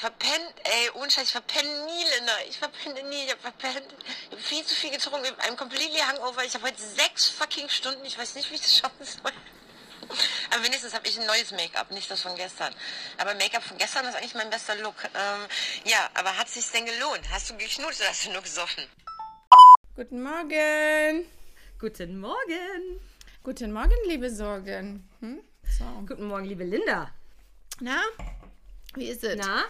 verpennt, ey, ohne Scheiß, ich verpenne nie, Linda. Ich verpenne nie, ich hab verpennt. Ich hab viel zu viel getrunken, I'm completely hungover. Ich habe heute sechs fucking Stunden, ich weiß nicht, wie ich das schaffen soll. Aber wenigstens habe ich ein neues Make-up, nicht das von gestern. Aber Make-up von gestern ist eigentlich mein bester Look. Ähm, ja, aber hat sich's denn gelohnt? Hast du geknutscht oder hast du nur gesoffen? Guten Morgen. Guten Morgen. Guten Morgen, liebe Sorgen. Hm? So. Guten Morgen, liebe Linda. Na, wie ist es? Na?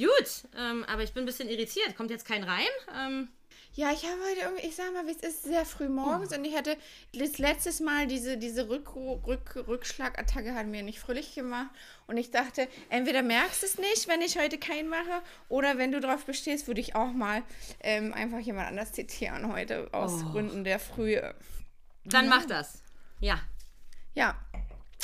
Gut, ähm, aber ich bin ein bisschen irritiert. Kommt jetzt kein Reim? Ähm, Ja, ich habe heute irgendwie, ich sag mal, wie es ist, sehr früh morgens und ich hatte das letztes Mal diese, diese Rück, Rück, Rückschlagattacke hat mir nicht fröhlich gemacht und ich dachte, entweder merkst du es nicht, wenn ich heute keinen mache oder wenn du drauf bestehst, würde ich auch mal ähm, einfach jemand anders zitieren heute aus Gründen der Frühe. dann mach das. Ja. Ja.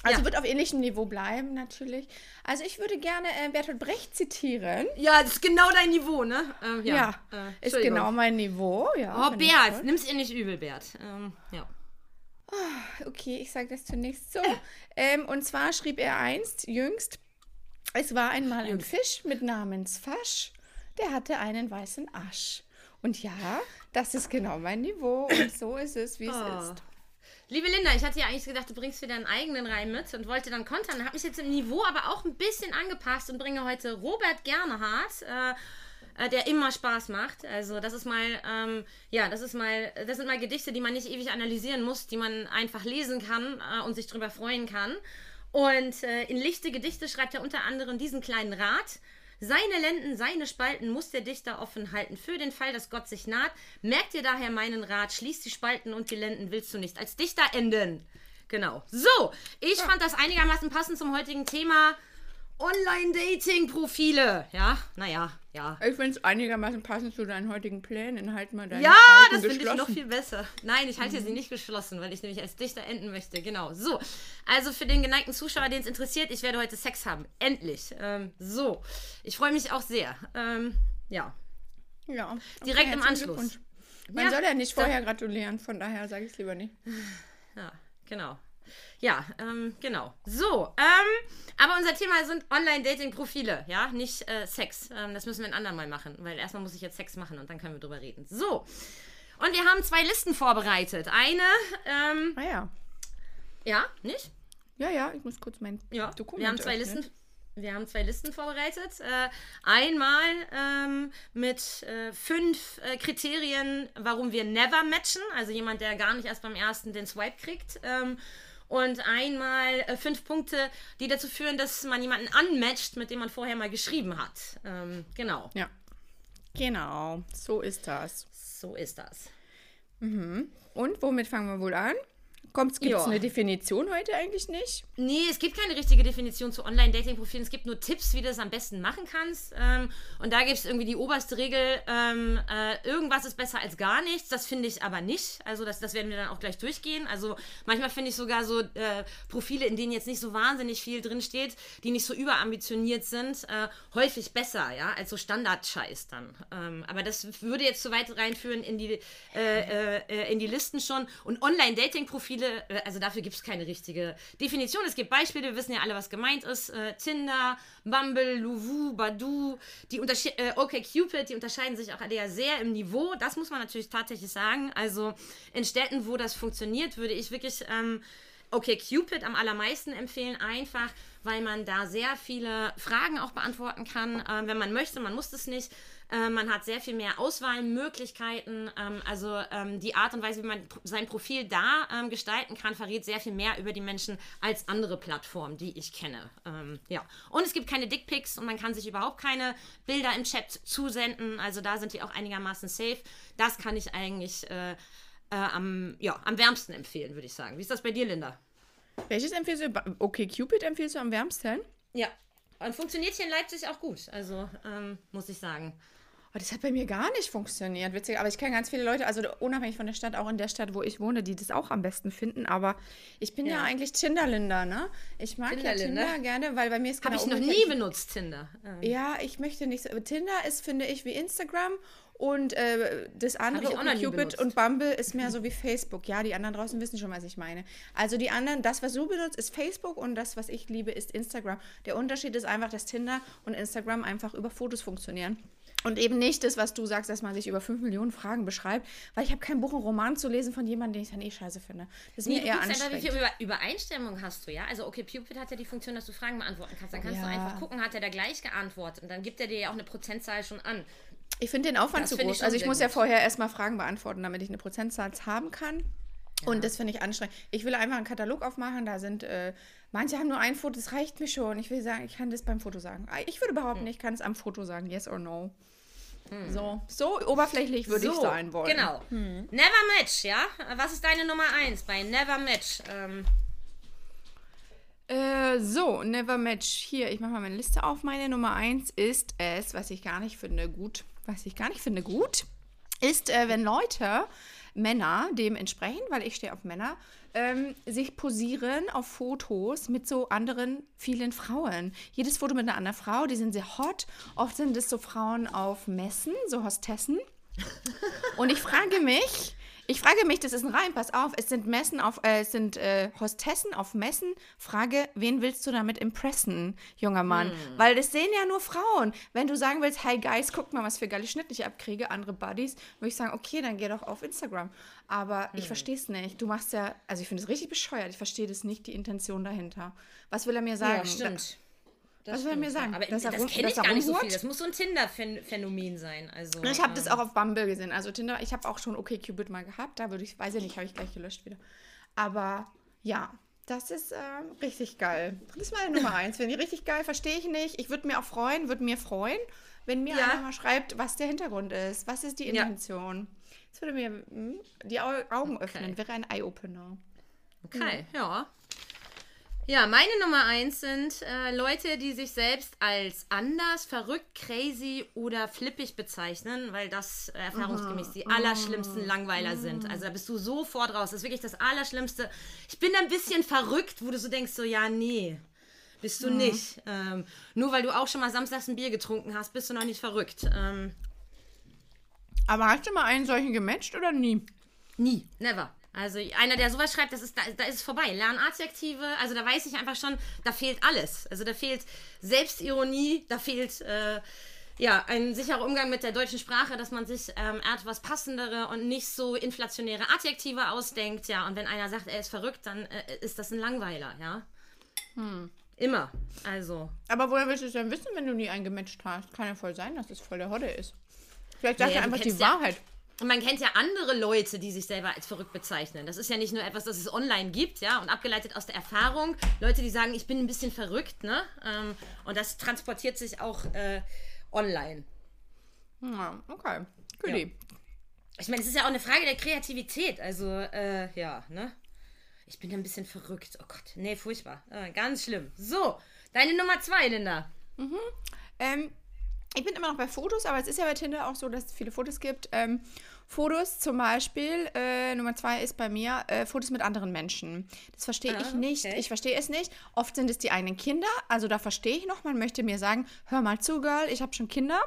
Also Ja. wird auf ähnlichem Niveau bleiben, natürlich. Also ich würde gerne äh, Bertolt Brecht zitieren. Ja, das ist genau dein Niveau, ne? Ähm, ja. Ja, äh, ist genau mein Niveau. Ja, Oh, Bert, nimm's ihr nicht übel, Bert. Ähm, ja. Okay, ich sage das zunächst so. Ähm, und zwar schrieb er einst, jüngst, es war einmal ein Fisch mit Namens Fasch, der hatte einen weißen Asch. Und ja, das ist genau mein Niveau und so ist es, wie es Oh. ist. Liebe Linda, ich hatte ja eigentlich gedacht, du bringst wieder einen eigenen Reim mit und wollte dann kontern. Habe mich jetzt im Niveau aber auch ein bisschen angepasst und bringe heute Robert Gernhardt, äh, äh, der immer Spaß macht. Also das ist mal, ähm, ja, das ist mal, das sind mal Gedichte, die man nicht ewig analysieren muss, die man einfach lesen kann äh, und sich drüber freuen kann. Und äh, in lichte Gedichte schreibt er unter anderem diesen kleinen Rat. Seine Lenden, seine Spalten muss der Dichter offen halten. Für den Fall, dass Gott sich naht, merkt dir daher meinen Rat. Schließ die Spalten und die Lenden willst du nicht als Dichter enden. Genau. So, ich fand das einigermaßen passend zum heutigen Thema Online-Dating-Profile. Ja, naja, ja. Ich finde es einigermaßen passend zu deinen heutigen Plänen. Halt mal deine Ja, Spalten das finde ich noch viel besser. Nein, ich halte sie nicht geschlossen, weil ich nämlich als Dichter enden möchte. Genau. So. Also für den geneigten Zuschauer, den es interessiert, ich werde heute Sex haben. Endlich. Ähm, so. Ich freue mich auch sehr. Ähm, ja. Ja, okay, Direkt im Anschluss. Man Ja, soll ja nicht vorher gratulieren, von daher sage ich es lieber nicht. Ja, genau. Ja, ähm, genau. So, ähm, aber unser Thema sind Online-Dating-Profile, ja, nicht äh, Sex. Ähm, das müssen wir ein andermal machen, weil erstmal muss ich jetzt Sex machen und dann können wir drüber reden. So. Und wir haben zwei Listen vorbereitet. Eine, ähm, Ah ja. ja, nicht? Ja, ja, ich muss kurz mein Ja, Dokument wir haben zwei öffnen. Listen. Wir haben zwei Listen vorbereitet. Äh, einmal ähm, mit äh, fünf äh, Kriterien, warum wir never matchen, also jemand, der gar nicht erst beim ersten den Swipe kriegt. Ähm, und einmal äh, fünf Punkte, die dazu führen, dass man jemanden unmatcht, mit dem man vorher mal geschrieben hat. Ähm, genau, Ja. Genau, so ist das. so ist das. Und womit fangen wir wohl an? Gibt es Ja. eine Definition heute eigentlich nicht? Nee, es gibt keine richtige Definition zu Online-Dating-Profilen. Es gibt nur Tipps, wie du das am besten machen kannst. Ähm, und da gibt es irgendwie die oberste Regel, ähm, äh, irgendwas ist besser als gar nichts. Das finde ich aber nicht. Also das, das werden wir dann auch gleich durchgehen. Also manchmal finde ich sogar so äh, Profile, in denen jetzt nicht so wahnsinnig viel drinsteht, die nicht so überambitioniert sind, äh, häufig besser, ja, als so Standard-Scheiß dann. Ähm, aber das würde jetzt zu weit reinführen in die, äh, äh, in die Listen schon. Und Online-Dating-Profile, äh, also dafür gibt es keine richtige Definition. Es gibt Beispiele, wir wissen ja alle, was gemeint ist. Äh, Tinder, Bumble, Luvu, Badu, die Untersche äh, OkCupid, die unterscheiden sich auch alle ja sehr im Niveau. Das muss man natürlich tatsächlich sagen. Also in Städten, wo das funktioniert, würde ich wirklich ähm, OkCupid am allermeisten empfehlen, einfach weil man da sehr viele Fragen auch beantworten kann, äh, wenn man möchte. Man muss es nicht. Äh, man hat sehr viel mehr Auswahlmöglichkeiten. Ähm, also ähm, die Art und Weise, wie man sein Profil da ähm, gestalten kann, verrät sehr viel mehr über die Menschen als andere Plattformen, die ich kenne. Ähm, ja. Und es gibt keine Dickpics und man kann sich überhaupt keine Bilder im Chat zusenden. Also da sind die auch einigermaßen safe. Das kann ich eigentlich äh, äh, am, ja, am wärmsten empfehlen, würde ich sagen. Wie ist das bei dir, Linda? Welches empfiehlst du? Okay, Cupid empfiehlst du am wärmsten? Ja. Und funktioniert hier in Leipzig auch gut. Also, ähm, muss ich sagen. Oh, das hat bei mir gar nicht funktioniert, witzig. Aber ich kenne ganz viele Leute, also unabhängig von der Stadt, auch in der Stadt, wo ich wohne, die das auch am besten finden. Aber ich bin ja, Ja. eigentlich Tinder-Linda, ne? Ich mag ja Tinder-Linda? Tinder gerne, weil bei mir ist Habe genau ich noch nie benutzt, Tinder. Ähm, Ja, ich möchte nicht so. Tinder ist, finde ich, wie Instagram Und äh, das andere, Cupid benutzt. und Bumble, ist mehr so wie Facebook. Ja, die anderen draußen wissen schon, was ich meine. Also die anderen, das, was du benutzt, ist Facebook und das, was ich liebe, ist Instagram. Der Unterschied ist einfach, dass Tinder und Instagram einfach über Fotos funktionieren. Und eben nicht das, was du sagst, dass man sich über 5 Millionen Fragen beschreibt, weil ich habe keinen Buch, einen Roman zu lesen von jemandem, den ich dann eh scheiße finde. Das ist Nee, mir du eher guckst einfach, wie anstrengend. viel Über Übereinstimmung hast du, ja? Also, okay, Cupid hat ja die Funktion, dass du Fragen beantworten kannst. Dann kannst du Ja. einfach gucken, hat er da gleich geantwortet. Und dann gibt er dir ja auch eine Prozentzahl schon an. Ich finde den Aufwand Das zu groß. ich also ich muss ja gut. vorher erstmal Fragen beantworten, damit ich eine Prozentzahl haben kann. Und das finde ich anstrengend. Ich will einfach einen Katalog aufmachen, da sind, äh, manche haben nur ein Foto, das reicht mir schon. Ich will sagen, ich kann das beim Foto sagen. Ich würde Hm. behaupten, ich kann es am Foto sagen, yes or no. So, so oberflächlich würde ich So, sein wollen. Genau. Never Match, ja? Was ist deine Nummer 1 bei Never Match? Ähm, Äh, so, Never Match. Hier, ich mache mal meine Liste auf. Meine Nummer 1 ist es, was ich gar nicht finde gut, was ich gar nicht finde gut, ist, äh, wenn Leute, Männer, dem entsprechen, weil ich stehe auf Männer, ähm, sich posieren auf Fotos mit so anderen vielen Frauen. Jedes Foto mit einer anderen Frau, die sind sehr hot. Oft sind es so Frauen auf Messen, so Hostessen. Und ich frage mich, ich frage mich, das ist ein Reim, pass auf, es sind Messen auf, äh, es sind äh, Hostessen auf Messen. Frage, wen willst du damit impressen, junger Mann? Weil das sehen ja nur Frauen. Wenn du sagen willst, hey Guys, guck mal, was für geile Schnitte ich abkriege, andere Buddies, würde ich sagen, okay, dann geh doch auf Instagram. Aber ich verstehe es nicht. Du machst ja, also ich finde es richtig bescheuert. Ich verstehe das nicht, die Intention dahinter. Was will er mir sagen? ja, stimmt. Das Was will er mir sagen? ja. Aber er das rum- kenne ich gar nicht so viel. Das muss so ein Tinder-Phänomen sein. Also, Ich habe das ähm, auch auf Bumble gesehen. Also Tinder, ich habe auch schon okay Cupid mal gehabt. Da würde ich, weiß ich nicht, habe ich gleich gelöscht wieder. Aber ja, das ist ähm, richtig geil. Das ist meine Nummer eins. Finde ich richtig geil, verstehe ich nicht. Ich würde mir auch freuen, würde mir freuen, wenn mir Ja. einer mal schreibt, was der Hintergrund ist. Was ist die Ja. Intention? Das würde mir hm, die Au Augen öffnen, wäre ein Eye-Opener. Okay, ja. Ja, meine Nummer eins sind äh, Leute, die sich selbst als anders, verrückt, crazy oder flippig bezeichnen, weil das äh, erfahrungsgemäß die allerschlimmsten Langweiler sind. Also da bist du sofort raus. Das ist wirklich das Allerschlimmste. Ich bin ein bisschen verrückt, wo du so denkst, so ja, nee. Bist du nicht. Ähm, nur weil du auch schon mal samstags ein Bier getrunken hast, bist du noch nicht verrückt. Ähm, Aber hast du mal einen solchen gematcht oder nie? Nie, never. Also einer, der sowas schreibt, das ist, da, da ist es vorbei. Lernadjektive, also da weiß ich einfach schon, da fehlt alles. Also da fehlt Selbstironie, da fehlt äh, ja ein sicherer Umgang mit der deutschen Sprache, dass man sich ähm, etwas passendere und nicht so inflationäre Adjektive ausdenkt. Ja, und wenn einer sagt, er ist verrückt, dann äh, ist das ein Langweiler, ja. Immer. Also. Aber woher willst du es denn wissen, wenn du nie einen gematcht hast? Kann ja voll sein, dass es voll der Hodde ist. Vielleicht sagt Naja, er du einfach die kennst ja- Wahrheit. Und man kennt ja andere Leute, die sich selber als verrückt bezeichnen. Das ist ja nicht nur etwas, das es online gibt, ja, und abgeleitet aus der Erfahrung. Leute, die sagen, ich bin ein bisschen verrückt, ne? Ähm, und das transportiert sich auch äh, online. Ja, okay. Goodie. Ich meine, es ist ja auch eine Frage der Kreativität. Also, äh, ja, ne? Ich bin ein bisschen verrückt. Oh Gott, nee, furchtbar. Äh, ganz schlimm. So, deine Nummer zwei, Linda. Ähm, ich bin immer noch bei Fotos, aber es ist ja bei Tinder auch so, dass es viele Fotos gibt. Ähm, Fotos zum Beispiel, äh, Nummer zwei ist bei mir, äh, Fotos mit anderen Menschen. Das verstehe Ah, ich nicht. okay. Ich verstehe es nicht. Oft sind es die eigenen Kinder. Also da verstehe ich noch, man möchte mir sagen, hör mal zu, Girl, ich habe schon Kinder.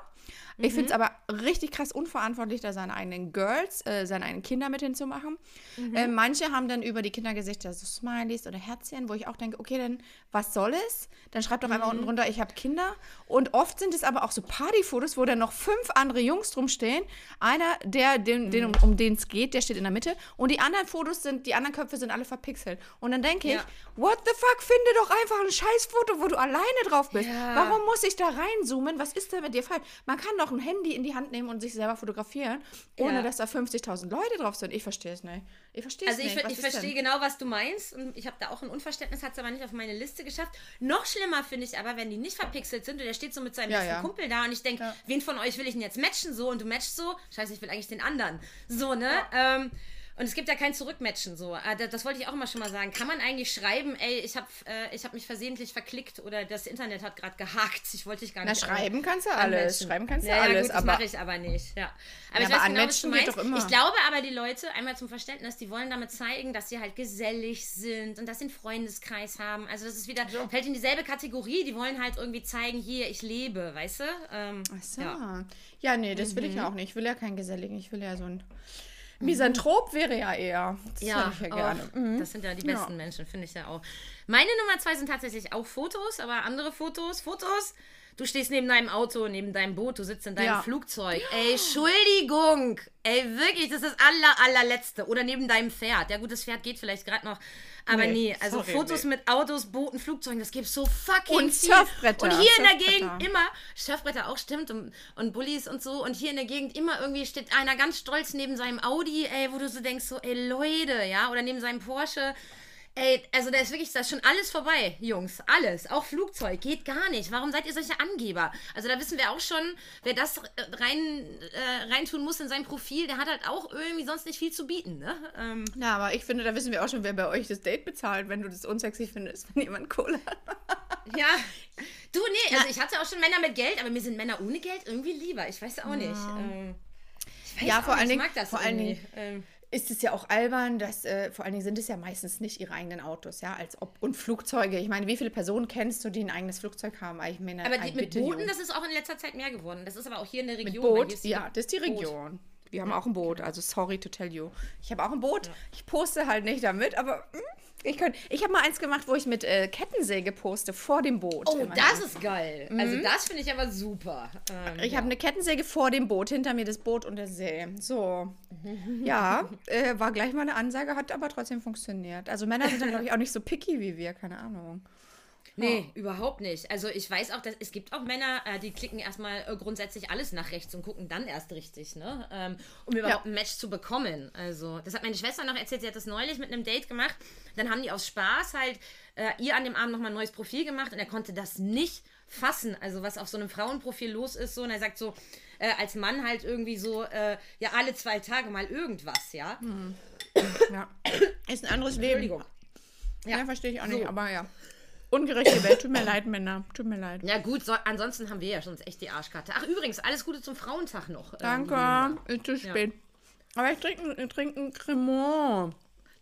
Ich finde es aber richtig krass unverantwortlich, da seine eigenen Girls, äh, seine eigenen Kinder mit hinzumachen. Äh, manche haben dann über die Kindergesichter so Smileys oder Herzchen, wo ich auch denke, okay, dann was soll es? Dann schreibt doch einfach unten drunter, ich habe Kinder. Und oft sind es aber auch so Partyfotos, wo dann noch fünf andere Jungs drum stehen. Einer, der, den, den, um, um den es geht, der steht in der Mitte. Und die anderen Fotos sind, die anderen Köpfe sind alle verpixelt. Und dann denke ich, Ja. what the fuck, finde doch einfach ein Scheißfoto, wo du alleine drauf bist. Ja. Warum muss ich da reinzoomen? Was ist da mit dir falsch? Man kann doch ein Handy in die Hand nehmen und sich selber fotografieren, ohne Ja. dass da 50.000 Leute drauf sind. Ich verstehe es nicht. Ich verstehe es Also ich, nicht. Was ich denn? verstehe genau, was du meinst. Und ich habe da auch ein Unverständnis, hat es aber nicht auf meine Liste geschafft. Noch schlimmer finde ich aber, wenn die nicht verpixelt sind und der steht so mit seinem Ja, ja. Kumpel da und ich denke, wen von euch will ich denn jetzt matchen so und du matchst so? Scheiße, ich will eigentlich den anderen. So, ne? Ähm, Und es gibt ja kein Zurückmatchen so. Ah, Das, wollte ich auch mal schon mal sagen. Kann man eigentlich schreiben, ey, ich habe äh, ich hab mich versehentlich verklickt oder das Internet hat gerade gehakt. Ich wollte dich gar Na, nicht. schreiben kannst du anmatchen. alles. Schreiben kannst du ja, ja, alles. Gut, das mache ich aber nicht. Ja. Aber Ja, ich aber weiß genau, was du meinst. doch immer. Ich glaube aber, die Leute, einmal zum Verständnis, die wollen damit zeigen, dass sie halt gesellig sind und dass sie einen Freundeskreis haben. Also das ist wieder, fällt in dieselbe Kategorie. Die wollen halt irgendwie zeigen, hier, ich lebe, weißt du? Ähm, Ach so. ja. Ja, nee, das will ich ja auch nicht. Ich will ja keinen Geselligen. Ich will ja so ein. Misanthrop wäre ja eher. Das Ja, ich ja gerne. Mhm. das sind ja die Ja. besten Menschen, finde ich ja auch. Meine Nummer zwei sind tatsächlich auch Fotos, aber andere Fotos. Fotos, du stehst neben deinem Auto, neben deinem Boot, du sitzt in deinem Ja. Flugzeug. Ey, Entschuldigung. Ey, wirklich, das ist das aller, allerletzte. Oder neben deinem Pferd. Ja gut, das Pferd geht vielleicht gerade noch. Aber Nee, nee, also sorry, Fotos nee. mit Autos, Booten, Flugzeugen, das gibt so fucking Und viel. Surfbretter, Und hier in der. Gegend immer, Surfbretter auch stimmt und, und Bullies und so. Und hier in der Gegend immer irgendwie steht einer ganz stolz neben seinem Audi, ey, wo du so denkst, so, ey Leute, ja, oder neben seinem Porsche. Ey, also da ist wirklich, da ist schon alles vorbei, Jungs. Alles. Auch Flugzeug. Geht gar nicht. Warum seid ihr solche Angeber? Also da wissen wir auch schon, wer das äh, rein, äh, reintun muss in sein Profil, der hat halt auch irgendwie sonst nicht viel zu bieten, ne? Ähm, Ja, aber ich finde, da wissen wir auch schon, wer bei euch das Date bezahlt, wenn du das unsexy findest, wenn jemand Kohle hat. ja. Du, nee, also ich hatte auch schon Männer mit Geld, aber mir sind Männer ohne Geld irgendwie lieber. Ich weiß auch nicht. Ähm, ich weiß Ja, auch vor nicht, allen ich Dingen- mag das vor allen irgendwie. Ähm, Ist es ja auch albern, dass äh, vor allen Dingen sind es ja meistens nicht ihre eigenen Autos, ja, als ob und Flugzeuge. Ich meine, wie viele Personen kennst du, die ein eigenes Flugzeug haben? Ich meine, aber die, mit Booten, das ist auch in letzter Zeit mehr geworden. Das ist aber auch hier in der Mit Region. hier Boot, ja, das ist die Boot. Region. Wir haben auch ein Boot, also sorry to tell you. Ich habe auch ein Boot. Ich poste halt nicht damit, aber mm, ich. Ich habe mal eins gemacht, wo ich mit äh, Kettensäge poste vor dem Boot. Oh, das ist geil. Also das finde ich aber super. Ähm, Mhm. Ich habe eine Kettensäge vor dem Boot, hinter mir das Boot und der See. So. Ja, äh, war gleich mal eine Ansage, hat aber trotzdem funktioniert. Also Männer sind dann, glaube ich, auch nicht so picky wie wir, keine Ahnung. Nee, überhaupt nicht. Also ich weiß auch, dass es gibt auch Männer, äh, die klicken erstmal äh, grundsätzlich alles nach rechts und gucken dann erst richtig, ne? Ähm, um überhaupt ein Match zu bekommen. Also, das hat meine Schwester noch erzählt, sie hat das neulich mit einem Date gemacht. Dann haben die aus Spaß halt äh, ihr an dem Abend nochmal ein neues Profil gemacht und er konnte das nicht fassen. Also, was auf so einem Frauenprofil los ist, so. Und er sagt so, äh, als Mann halt irgendwie so, äh, ja, alle zwei Tage mal irgendwas, ja? Ja. Ist ein anderes Leben. Entschuldigung. Ja, verstehe ich auch nicht, aber ja. Ungerechte Welt, tut mir leid, Männer. Tut mir leid. Ja gut, so, ansonsten haben wir ja schon echt die Arschkarte. Ach übrigens, alles Gute zum Frauentag noch. ähm, Danke, ist zu spät. Aber ich trinke, trinke ein Cremant.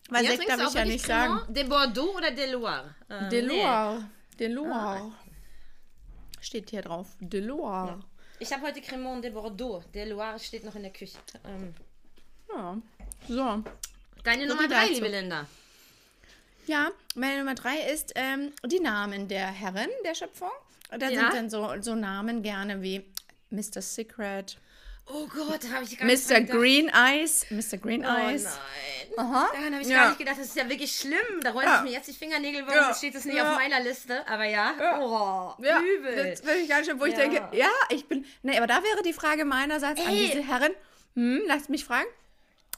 Weil Ja, Sekt darf ich ja nicht Cremant? sagen. De Bordeaux oder de Loire? Äh, De nee. Loire. De Loire. Steht hier drauf. De Loire. Ich habe heute Cremant de Bordeaux. De Loire steht noch in der Küche. Ähm, Ja. So. deine So Nummer drei, dazu. liebe Linda. Ja, meine Nummer drei ist ähm, die Namen der Herren der Schöpfung. Da Ja. sind dann so, so Namen gerne wie Mr. Secret, Oh Gott, da habe ich gar nicht Mr. Green Eyes, Mr. Green Oh Eyes. nein. Aha. Daran habe ich Ja. gar nicht gedacht. Das ist ja wirklich schlimm. Da rollen Ja. sich mir jetzt die Fingernägel, warum Ja. steht das nicht Ja. auf meiner Liste? Aber ja. Ja. Oh, übel. das will ich gar nicht, wo ich Ja. denke, ja, ich bin. Nee, aber da wäre die Frage meinerseits an Ey. diese Herren. Hm, lasst mich fragen.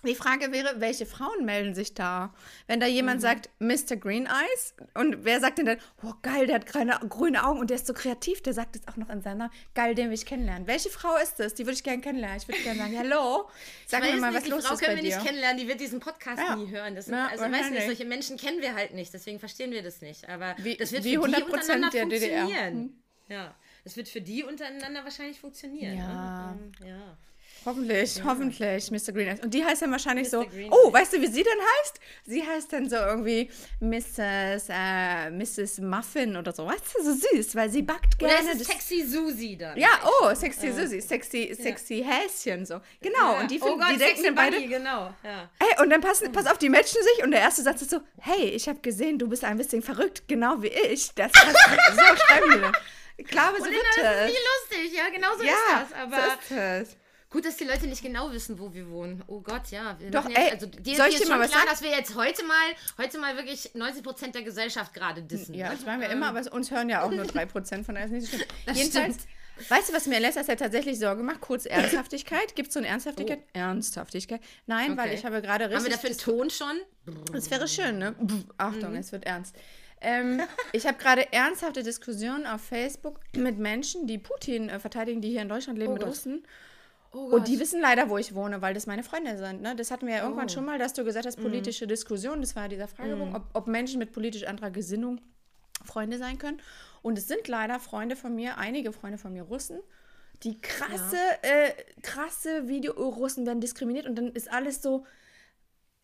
Die Frage wäre, welche Frauen melden sich da? Wenn da jemand Mhm. sagt, Mr. Green Eyes, und wer sagt denn dann, oh geil, der hat grüne, grüne Augen und der ist so kreativ, der sagt es auch noch in seiner, geil, den will ich kennenlernen. Welche Frau ist das? Die würde ich gerne kennenlernen. Ich würde gerne sagen, hallo, sag mir mal, was die los Frau ist bei können wir dir. nicht kennenlernen, die wird diesen Podcast Ja. nie hören. Das sind, Ja, also weiß nicht, wahrscheinlich. solche Menschen kennen wir halt nicht, deswegen verstehen wir das nicht. Aber Wie- das wird wie für die 100% untereinander der DDR. funktionieren. Ja, das wird für die untereinander wahrscheinlich funktionieren. Ja. Ne? Ähm, ja. Hoffentlich, hoffentlich, Mr. Green Eyes. Und die heißt dann wahrscheinlich so, Green oh, weißt du, wie sie denn heißt? Sie heißt dann so irgendwie Mrs. Äh, Mrs. Muffin oder so. Weißt du, so süß, weil sie backt Oder gerne. ist es das- Sexy Susi dann? ja, oh, sexy Susi, sexy, sexy Häschen so. Genau, Ja. und die, oh finden, Gott, die denken dann beide, Bunny, genau. Ja. Hey, und dann passen, pass auf, die matchen sich und der erste Satz ist so, hey, ich habe gesehen, du bist ein bisschen verrückt, genau wie ich. Das, das so schreiben die dann. Ich glaube, so wird das ist es. nicht lustig, ja, genau so Ja, ist das. Aber so ist es. Gut, dass die Leute nicht genau wissen, wo wir wohnen. Oh Gott, ja. Wir Doch, jetzt, ey, also dir, soll dir ich ist dir mal was klar, sagen? dass wir jetzt heute mal, heute mal wirklich 90% der Gesellschaft gerade dissen. Ja, ne? das machen wir Ähm, immer, aber uns hören ja auch nur 3% von daher ist nicht so Jedenfalls, weißt du, was mir in letzter Zeit tatsächlich Sorge macht? Kurz Ernsthaftigkeit. Gibt es so eine Ernsthaftigkeit? Ernsthaftigkeit. Nein, weil Oh. Okay. ich habe gerade Haben wir richtig... dafür einen Ton schon? Das wäre schön, ne? Pff, Achtung, Mhm. es wird ernst. Ähm, ich habe gerade ernsthafte Diskussionen auf Facebook mit Menschen, die Putin äh, verteidigen, die hier in Deutschland leben, Oh mit Gott. Oh Und die wissen leider, wo ich wohne, weil das meine Freunde sind. Ne? Das hatten wir ja irgendwann Oh. schon mal, dass du gesagt hast, Mhm. politische Diskussion. Das war ja dieser Fragebogen, ob, ob Menschen mit politisch anderer Gesinnung Freunde sein können. Und es sind leider Freunde von mir, einige Freunde von mir Russen, die krasse, äh, krasse Video-Russen werden diskriminiert und dann ist alles so,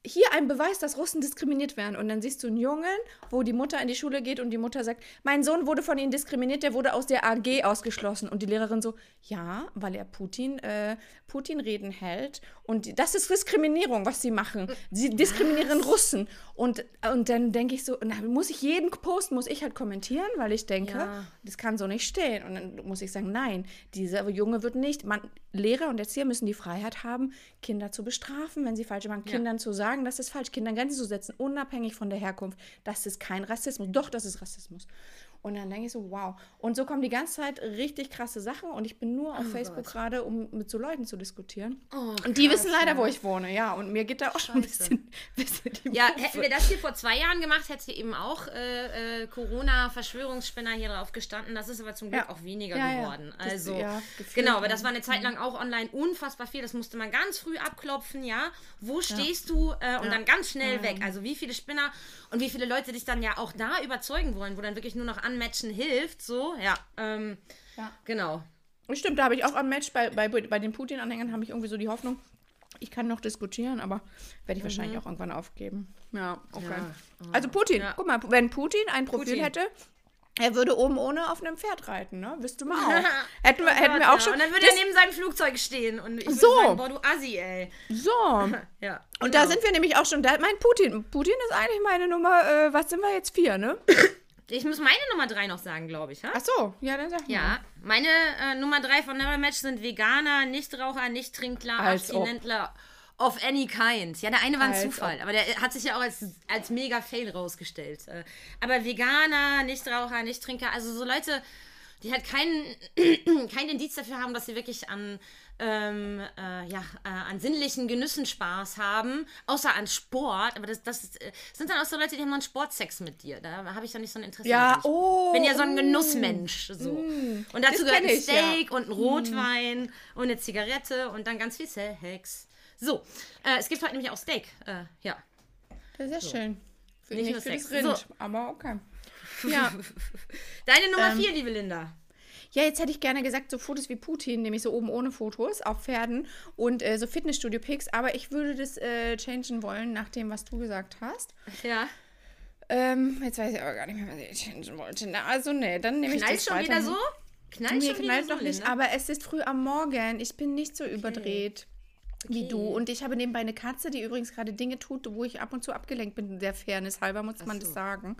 hier ein Beweis, dass Russen diskriminiert werden. Und dann siehst du einen Jungen, wo die Mutter in die Schule geht und die Mutter sagt, mein Sohn wurde von ihnen diskriminiert, der wurde aus der AG ausgeschlossen. Und die Lehrerin so, ja, weil er Putin, äh, Putin-Reden hält. Und das ist Diskriminierung, was sie machen. Sie diskriminieren Russen. Und, und dann denke ich so, na, muss ich jeden Post, muss ich halt kommentieren, weil ich denke, Ja. das kann so nicht stehen. Und dann muss ich sagen, nein, dieser Junge wird nicht, man, Lehrer und Erzieher müssen die Freiheit haben, Kinder zu bestrafen, wenn sie falsch machen, Kindern zu sagen, das ist falsch, Kindern Grenzen zu setzen, unabhängig von der Herkunft. Das ist kein Rassismus. Doch, das ist Rassismus. Und dann denke ich so, wow. Und so kommen die ganze Zeit richtig krasse Sachen und ich bin nur auf Facebook gerade, um mit so Leuten zu diskutieren. Oh, und die krass, wissen leider, ja. wo ich wohne, ja. Und mir geht da auch schon ein bisschen, bisschen Ja, Muffe. hätten wir das hier vor zwei Jahren gemacht, hätte eben auch äh, äh, Corona-Verschwörungsspinner hier drauf gestanden. Das ist aber zum Glück Ja. auch weniger Ja, geworden. Das- Also, gefühlt, genau, aber das war eine Zeit lang auch online unfassbar viel. Das musste man ganz früh abklopfen, ja. Wo stehst du? Äh, und dann ganz schnell weg. Also, wie viele Spinner und wie viele Leute dich dann ja auch da überzeugen wollen, wo dann wirklich nur noch Anmatchen hilft. So, ja. Ähm, Ja. Genau. Stimmt, da habe ich auch am Match bei, bei, bei den Putin-Anhängern habe ich irgendwie so die Hoffnung, ich kann noch diskutieren, aber werde ich wahrscheinlich auch irgendwann aufgeben. Ja, okay. Ja. Also Putin, Ja. guck mal, wenn Putin ein Profil Putin. hätte, er würde oben ohne auf einem Pferd reiten, ne? Wisst du mal auch. hätten wir, hätten wir Oh Ja, auch schon. Und dann würde er neben seinem Flugzeug stehen und ich würde So. sagen, boah, du Assi, ey. so. Ja. Und genau. da sind wir nämlich auch schon. Da, mein Putin. Putin ist eigentlich meine Nummer. Äh, was sind wir jetzt? Vier, ne? Ich muss meine Nummer drei noch sagen, glaube ich. Ha? Ach so, ja, dann sag mal. Ja, meine äh, Nummer drei von Nevermatch sind Veganer, Nichtraucher, Nichttrinker, Als ob. Abstinentler of any kind. Ja, der eine war ein Als Zufall, aber der hat sich ja auch als, als mega Fail rausgestellt. Äh, aber Veganer, Nichtraucher, Nichttrinker, also so Leute, die halt keinen kein Indiz dafür haben, dass sie wirklich an, ähm, äh, ja, äh, an sinnlichen Genüssen Spaß haben, außer an Sport. Aber das, das äh, sind dann auch so Leute, die haben dann Sportsex mit dir. Da habe ich dann nicht so ein Interesse. Ja, natürlich. oh, Bin ja so ein mm. Genussmensch. So. Und dazu gehört ein ich, ja. Mm. Steak und ein Rotwein und eine Zigarette und dann ganz viel Sex. So, äh, es gibt heute nämlich auch Steak. Äh, ja. Das ist ja schön. Für, Nicht nicht nur für das Sex. Rind, So. aber okay. Ja. Deine Nummer Ähm, vier, liebe Linda. Ja, jetzt hätte ich gerne gesagt, so Fotos wie Putin, nämlich so oben ohne Fotos auf Pferden und äh, so Fitnessstudio-Pics, aber ich würde das äh, changen wollen, nach dem, was du gesagt hast. Ja. Ähm, jetzt weiß ich aber gar nicht mehr, was ich changen wollte. Na, also, nee, dann nehme ich das schon weiter. wieder so? Knallt Nee, schon wieder knallt so, noch nicht, Linda? aber es ist früh am Morgen. Ich bin nicht so überdreht wie du. Und ich habe nebenbei eine Katze, die übrigens gerade Dinge tut, wo ich ab und zu abgelenkt bin. Der Fairness halber muss man so. das sagen.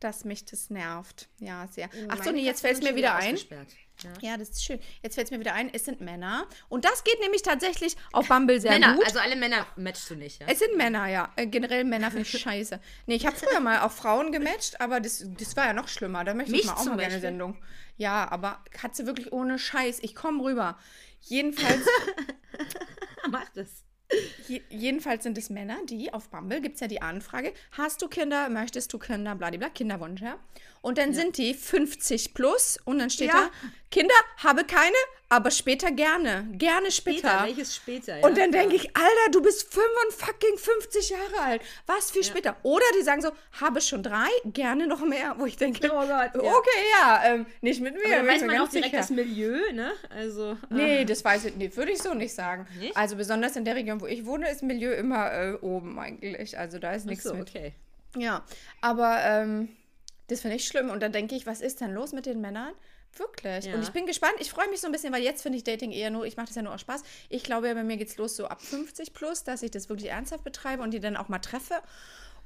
Dass mich das nervt. Ja, sehr. Ach so, meine nee, jetzt fällt es mir wieder ein. Ja. Ja, das ist schön. Jetzt fällt es mir wieder ein, es sind Männer. Und das geht nämlich tatsächlich auf Bumble sehr Männer, gut. also alle Männer matchst du nicht, ja? es sind Männer, ja. Äh, generell Männer finde ich scheiße. Nee, ich habe früher mal auch Frauen gematcht, aber das, das war ja noch schlimmer. Da möchte ich Mich mal auch mal gerne Beispiel? Sendung. Ja, aber Katze wirklich ohne Scheiß. Ich komme rüber. Jedenfalls, Mach das. Je, jedenfalls sind es Männer, die auf Bumble gibt es ja die Anfrage: Hast du Kinder? Möchtest du Kinder? Bladibla, Kinderwunsch, ja. Und dann sind die 50 plus und dann steht Ja. da: Kinder, habe keine, aber später gerne. Gerne später. Welches später, ja? Und dann denke ich, Alter, du bist 55, 50 Jahre alt. Was viel später. Oder die sagen so, habe schon drei, gerne noch mehr. Wo ich denke, Oh Gott, ja. okay, ja, ähm, nicht mit mir. Aber weiß man auch direkt sicher. das Milieu, ne? Also. Nee, das weiß ich nicht. Würde ich so nicht sagen. Nicht? Also besonders in der Region, wo ich wohne, ist Milieu immer äh, oben eigentlich. Also da ist nichts so, mit. okay. Ja, aber ähm, das finde ich schlimm. Und dann denke ich, was ist denn los mit den Männern? Wirklich. Ja. Und ich bin gespannt. Ich freue mich so ein bisschen, weil jetzt finde ich Dating eher nur, ich mache das ja nur aus Spaß. Ich glaube ja, bei mir geht es los so ab 50 plus, dass ich das wirklich ernsthaft betreibe und die dann auch mal treffe.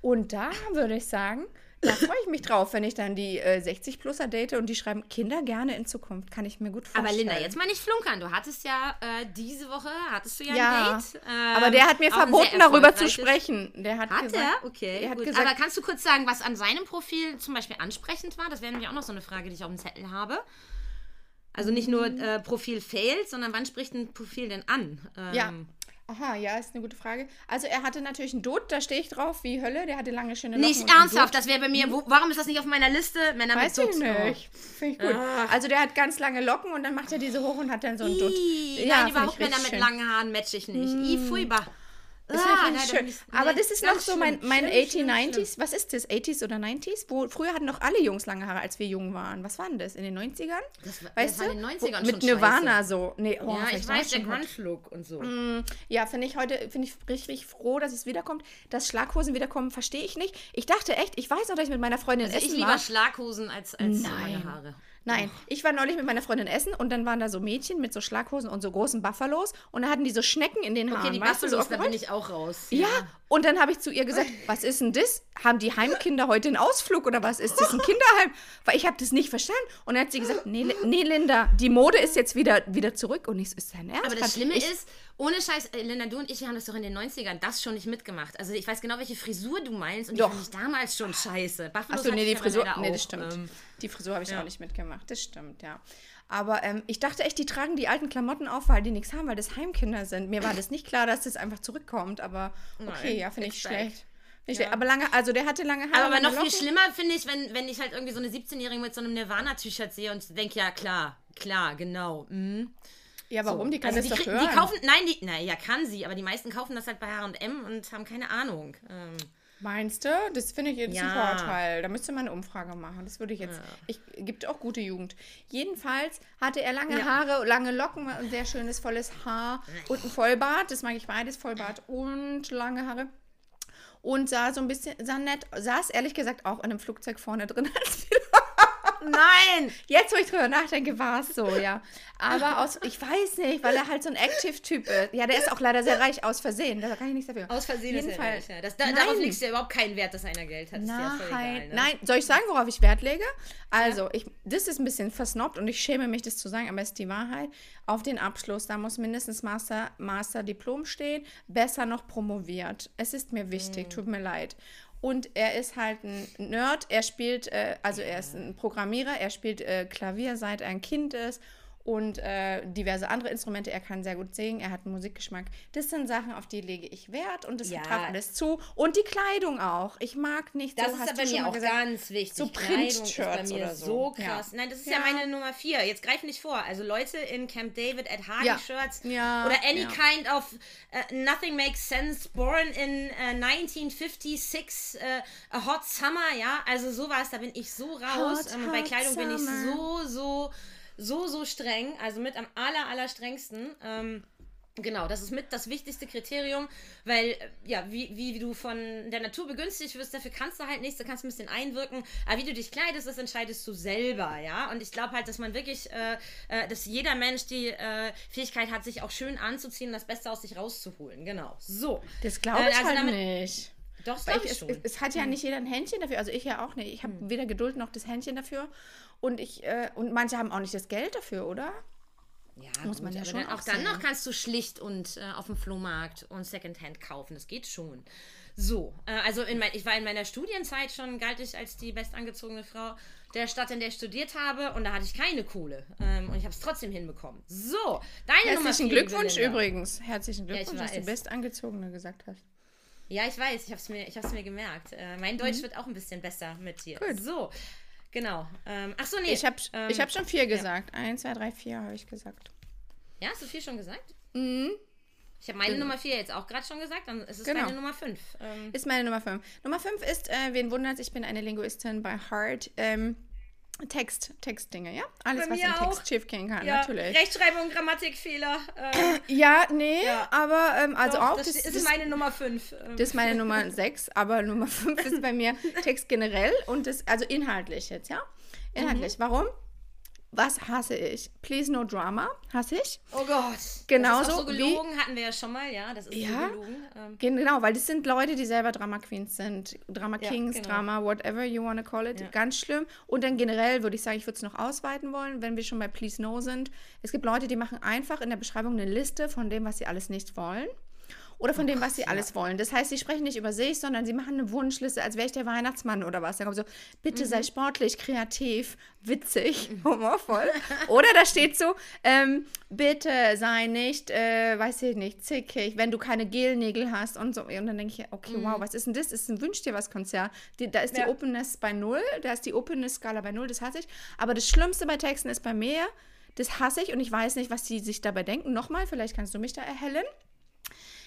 Und da würde ich sagen, da freue ich mich drauf, wenn ich dann die äh, 60-Pluser date und die schreiben, Kinder gerne in Zukunft. Kann ich mir gut vorstellen. Aber Linda, jetzt mal nicht flunkern. Du hattest ja äh, diese Woche, hattest du ja, Ja, ein Date. ähm, aber der hat mir verboten, darüber zu sprechen. Der hat, Hat gesagt, er? Okay. Er hat gut. gesagt, aber kannst du kurz sagen, was an seinem Profil zum Beispiel ansprechend war? Das wäre nämlich auch noch so eine Frage, die ich auf dem Zettel habe. Also nicht nur Mhm. äh, Profil failed, sondern wann spricht ein Profil denn an? Ähm, Ja, Aha, ja, ist eine gute Frage. Also er hatte natürlich einen Dutt, da stehe ich drauf, wie Hölle. Der hatte lange schöne Locken. Nicht ernsthaft, das wäre bei mir. Wo, warum ist das nicht auf meiner Liste? Männer Weiß mit ich Dutt. Oh. nicht. Finde ich gut. Also der hat ganz lange Locken und dann macht er diese hoch und hat dann so einen Dutt. Ih, Ja, nein, überhaupt ich Männer mit schön. langen Haaren match ich nicht. Ih, furchtbar. Das Ah, ist nein, schön. bin ich- Aber nee, das ist noch so mein, mein schlimm, 80s, schlimm, 90s. Was ist das? 80s oder 90s? Wo, früher hatten doch alle Jungs lange Haare, als wir jung waren. Was waren das? In den 90ern? Das war- weißt das du? in den Wo- 90ern Mit Nirvana scheiße. so. Nee, oh, Ja, ich weiß, der. Grunge-Look und so. Ja, finde ich heute, finde ich richtig froh, dass es wiederkommt. Dass Schlaghosen wiederkommen, verstehe ich nicht. Ich dachte echt, ich weiß noch, dass ich mit meiner Freundin Also ich essen lieber war. Schlaghosen als, als lange Haare. Nein, ich war neulich mit meiner Freundin essen und dann waren da so Mädchen mit so Schlaghosen und so großen Buffalos und da hatten die so Schnecken in den Haaren. Okay, die weißt du, so Buffalos, da bin ich auch raus. Ja, und dann habe ich zu ihr gesagt, was ist denn das? Haben die Heimkinder heute einen Ausflug oder was? Ist das ein Kinderheim? Weil ich habe das nicht verstanden. Und dann hat sie gesagt, nee, nee, Linda, die Mode ist jetzt wieder, wieder zurück. Und ich so, ist dein Ernst? Aber das Schlimme ich, ist, ohne Scheiß, äh, Linda, du und ich, wir haben das doch in den 90ern das schon nicht mitgemacht. Also ich weiß genau, welche Frisur du meinst und Doch. die fand ich damals schon scheiße. Achso, nee, die Frisur, nee, das stimmt. ähm, die Frisur habe ich ja. auch nicht mitgemacht. Das stimmt, ja. Aber ähm, ich dachte echt, die tragen die alten Klamotten auf, weil die nichts haben, weil das Heimkinder sind. Mir war das nicht klar, dass das einfach zurückkommt, aber okay, Nein, ja, finde ich schlecht. Nicht schlecht. Aber lange, also der hatte lange Haare. Aber, noch viel Locken. schlimmer finde ich, wenn, wenn ich halt irgendwie so eine 17-Jährige mit so einem Nirvana-T-Shirt sehe und denke, ja klar, klar, genau. Mhm. Ja, warum? Die kann Also das die, doch hören. die kaufen, nein, die, na ja, kann sie, aber die meisten kaufen das halt bei H&M und haben keine Ahnung. Ähm, Meinst du? Das finde ich jetzt ein Ja. Vorteil. Da müsste man eine Umfrage machen. Das würde ich jetzt. Ich gibt auch gute Jugend. Jedenfalls hatte er lange Ja. Haare, lange Locken, ein sehr schönes volles Haar und ein Vollbart. Das mag ich beides, Vollbart und lange Haare. Und sah so ein bisschen, sah nett, saß ehrlich gesagt auch in einem Flugzeug vorne drin als wir Nein! Jetzt, wo ich drüber nachdenke, war es so, ja. Aber aus, ich weiß nicht, weil er halt so ein Active-Typ ist. Ja, der ist auch leider sehr reich aus Versehen. Da kann ich nichts dafür. Aus Versehen ist Jedenfalls. er reich, ja. Das, da, Nein. darauf legst du ja überhaupt keinen Wert, dass einer Geld hat. Ist ja Nein, egal, ne? nein. Soll ich sagen, worauf ich Wert lege? Also, ich, das ist ein bisschen versnobbt und ich schäme mich, das zu sagen, aber es ist die Wahrheit. Auf den Abschluss, da muss mindestens Master, Master Diplom stehen, besser noch promoviert. Es ist mir wichtig, tut mir leid. Und er ist halt ein Nerd, er spielt, äh, also er ist ein Programmierer, er spielt äh, Klavier seit er ein Kind ist und äh, diverse andere Instrumente. Er kann sehr gut singen, er hat einen Musikgeschmack. Das sind Sachen, auf die lege ich Wert und das Ja. traf alles zu. Und die Kleidung auch. Ich mag nicht Das so, ist hast bei mir auch gesagt, ganz wichtig. so bei Print-Shirts oder so, so. krass. Ja. Nein, das ist ja. Ja. meine Nummer vier. Jetzt greif nicht vor. Also Leute in Camp David at Hardy Ja. Oder any kind of uh, Nothing Makes Sense, Born in uh, 1956, uh, A Hot Summer, ja. Also sowas, da bin ich so raus. Hot, Ähm, bei hot Kleidung bin ich summer. so, so, so, so streng. Also mit am aller, aller strengsten. Ähm, Genau, das ist mit das wichtigste Kriterium, weil, äh, ja, wie, wie du von der Natur begünstigt wirst, dafür kannst du halt nichts, du kannst ein bisschen einwirken, aber wie du dich kleidest, das entscheidest du selber, ja. Und ich glaube halt, dass man wirklich, äh, äh, dass jeder Mensch die äh, Fähigkeit hat, sich auch schön anzuziehen und das Beste aus sich rauszuholen, genau. So. Das glaube Äh, ich also halt damit- nicht. Doch, das ich, ich es, schon. Hm. es, es hat ja nicht jeder ein Händchen dafür, also ich ja auch nicht. Ich habe weder Geduld noch das Händchen dafür. Und ich, äh, und manche haben auch nicht das Geld dafür, oder? Ja, Muss man ja aber schon dann, auch auch dann noch kannst du schlicht und äh, auf dem Flohmarkt und Secondhand kaufen. Das geht schon. So, äh, also in mein, ich war in meiner Studienzeit schon, galt ich als die bestangezogene Frau der Stadt, in der ich studiert habe. Und da hatte ich keine Kohle. Ähm, und ich habe es trotzdem hinbekommen. So, deine Nummer Herzlichen vier, liebe Glückwunsch übrigens. Herzlichen ich Glückwunsch, dass du bestangezogene gesagt hast. Ja, ich weiß, ich habe es mir, ich hab's mir gemerkt. Äh, mein Deutsch wird auch ein bisschen besser mit dir. Mhm. Gut. So, genau. Ähm, ach so, nee. Ich habe ähm, ich hab schon vier gesagt. Eins, zwei, drei, vier habe ich gesagt. Ja, hast du vier schon gesagt? Mhm. Ich habe meine Nummer vier jetzt auch gerade schon gesagt, dann ist es Genau. deine Nummer fünf. Ähm, Ist meine Nummer fünf. Nummer fünf ist, äh, wen wundert, ich bin eine Linguistin bei Heart. Ähm, Text, Textdinge, ja? Alles, was im Text schiefgehen kann, ja, natürlich. Rechtschreibung, Grammatikfehler. Ähm, Ja, nee, Ja. aber ähm, also doch, auch. das, Das, ist das, meine Nummer fünf. Ähm, das ist meine Nummer 6, aber Nummer 5 ist bei mir Text generell und das, also inhaltlich jetzt, ja? Inhaltlich. Mhm. Warum? Was hasse ich? Please no drama, hasse ich. oh Gott. Genauso das ist so wie- gelogen, hatten wir ja schon mal, ja. Das ist Ja. so gelogen. Ähm, Genau, weil das sind Leute, die selber Drama Queens sind. Drama Ja, Kings, genau. Drama, whatever you wanna call it. Ja. Ganz schlimm. Und dann generell würde ich sagen, ich würde es noch ausweiten wollen, wenn wir schon bei Please No sind. Es gibt Leute, die machen einfach in der Beschreibung eine Liste von dem, was sie alles nicht wollen. Oder von dem, was sie alles wollen. Das heißt, sie sprechen nicht über sich, sondern sie machen eine Wunschliste, als wäre ich der Weihnachtsmann oder was. Dann kommt so, bitte sei sportlich, kreativ, witzig, humorvoll. oder da steht so, ähm, bitte sei nicht, äh, weiß ich nicht, zickig, wenn du keine Gelnägel hast und so. Und dann denke ich, okay, wow, was ist denn das? Ist ein Wünsch dir was Konzert. Die, da ist Ja. die Openness bei null, da ist die Openness-Skala bei null, das hasse ich. Aber das Schlimmste bei Texten ist bei mir, das hasse ich und ich weiß nicht, was die sich dabei denken. Nochmal, vielleicht kannst du mich da erhellen.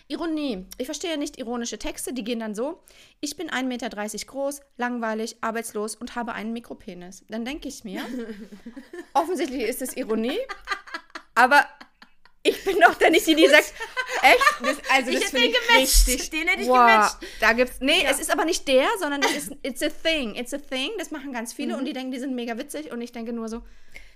Ironie. Ich verstehe nicht ironische Texte, die gehen dann so. Ich bin 1,30 Meter groß, langweilig, arbeitslos und habe einen Mikropenis. Dann denke ich mir, offensichtlich ist es Ironie, aber ich bin doch dann nicht die, die sagt, echt? Das, also Ich das hätte den ich gematcht. richtig. Den hätte ich wow, gematcht. Da gibt's, nee, es ist aber nicht der, sondern das ist, it's a thing, it's a thing. Das machen ganz viele und die denken, die sind mega witzig und ich denke nur so,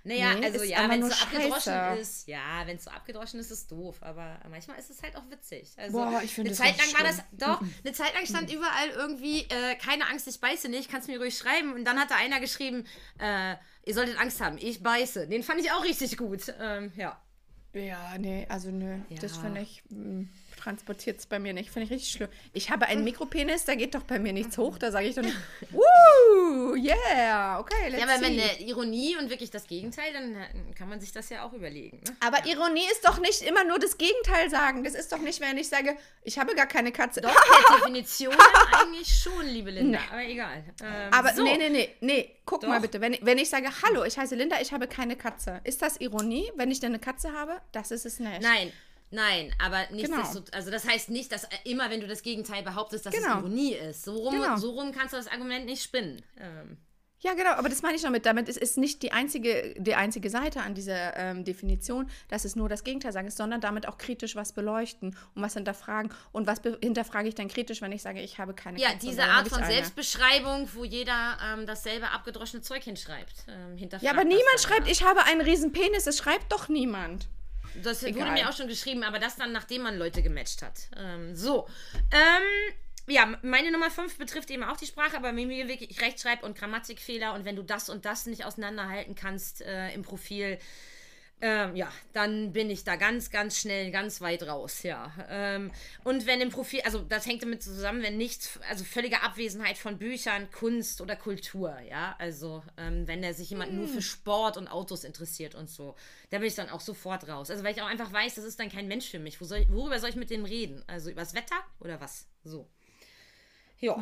Naja, Nee, also ja, wenn es so abgedroschen scheiße. ist, ja, wenn es so abgedroschen ist, ist es doof. Aber manchmal ist es halt auch witzig. Also Boah, ich finde eine das Zeit lang war das, doch, eine Zeit lang stand überall irgendwie, äh, keine Angst, ich beiße nicht, kannst mir ruhig schreiben. Und dann hat da einer geschrieben, äh, ihr solltet Angst haben, ich beiße. Den fand ich auch richtig gut. Ähm, ja. Ja, nee, also nö. Das Ja. finde ich, transportiert es bei mir nicht. Finde ich richtig schlimm. Ich habe einen Mikropenis, da geht doch bei mir nichts hoch. Da sage ich doch nicht, woo, yeah, okay, let's Ja, aber wenn see. eine Ironie und wirklich das Gegenteil, dann kann man sich das ja auch überlegen. Ne? aber Ironie ist doch nicht immer nur das Gegenteil sagen. Das ist doch nicht, wenn ich sage, ich habe gar keine Katze. Doch, per Definition eigentlich schon, liebe Linda. Aber egal. Ähm, Aber so. nee, nee, nee, nee, guck Doch. mal bitte. Wenn, wenn ich sage, hallo, ich heiße Linda, ich habe keine Katze. Ist das Ironie, wenn ich denn eine Katze habe? Das ist es nicht. Nein, nein, aber nicht Genau. desto, also das heißt nicht, dass immer, wenn du das Gegenteil behauptest, dass Genau. es Ironie ist. So rum, Genau. so rum kannst du das Argument nicht spinnen. Ähm, Ja, genau, aber das meine ich damit. Damit ist, ist nicht die einzige, die einzige Seite an dieser ähm, Definition, dass es nur das Gegenteil sagen ist, sondern damit auch kritisch was beleuchten und was hinterfragen. Und was hinterfrage ich dann kritisch, wenn ich sage, ich habe keine ja, Katze? diese Art von. Selbstbeschreibung, wo jeder ähm, dasselbe abgedroschene Zeug hinschreibt. Ähm, Ja, aber niemand schreibt, ich habe einen riesen Penis. Das schreibt doch niemand. Das wurde Egal. mir auch schon geschrieben, aber das dann, nachdem man Leute gematcht hat. Ähm, so. Ähm, ja, meine Nummer 5 betrifft eben auch die Sprache, aber mir wirklich Rechtschreib- und Grammatikfehler und wenn du das und das nicht auseinanderhalten kannst äh, im Profil, ähm, ja, dann bin ich da ganz, ganz schnell, ganz weit raus, ja. Ähm, und wenn im Profil, also das hängt damit zusammen, wenn nichts, also völlige Abwesenheit von Büchern, Kunst oder Kultur, ja. Also ähm, wenn der sich jemand nur für Sport und Autos interessiert und so, da bin ich dann auch sofort raus. Also weil ich auch einfach weiß, das ist dann kein Mensch für mich. Wo soll ich, worüber soll ich mit dem reden? Also übers Wetter oder was? So. Ja.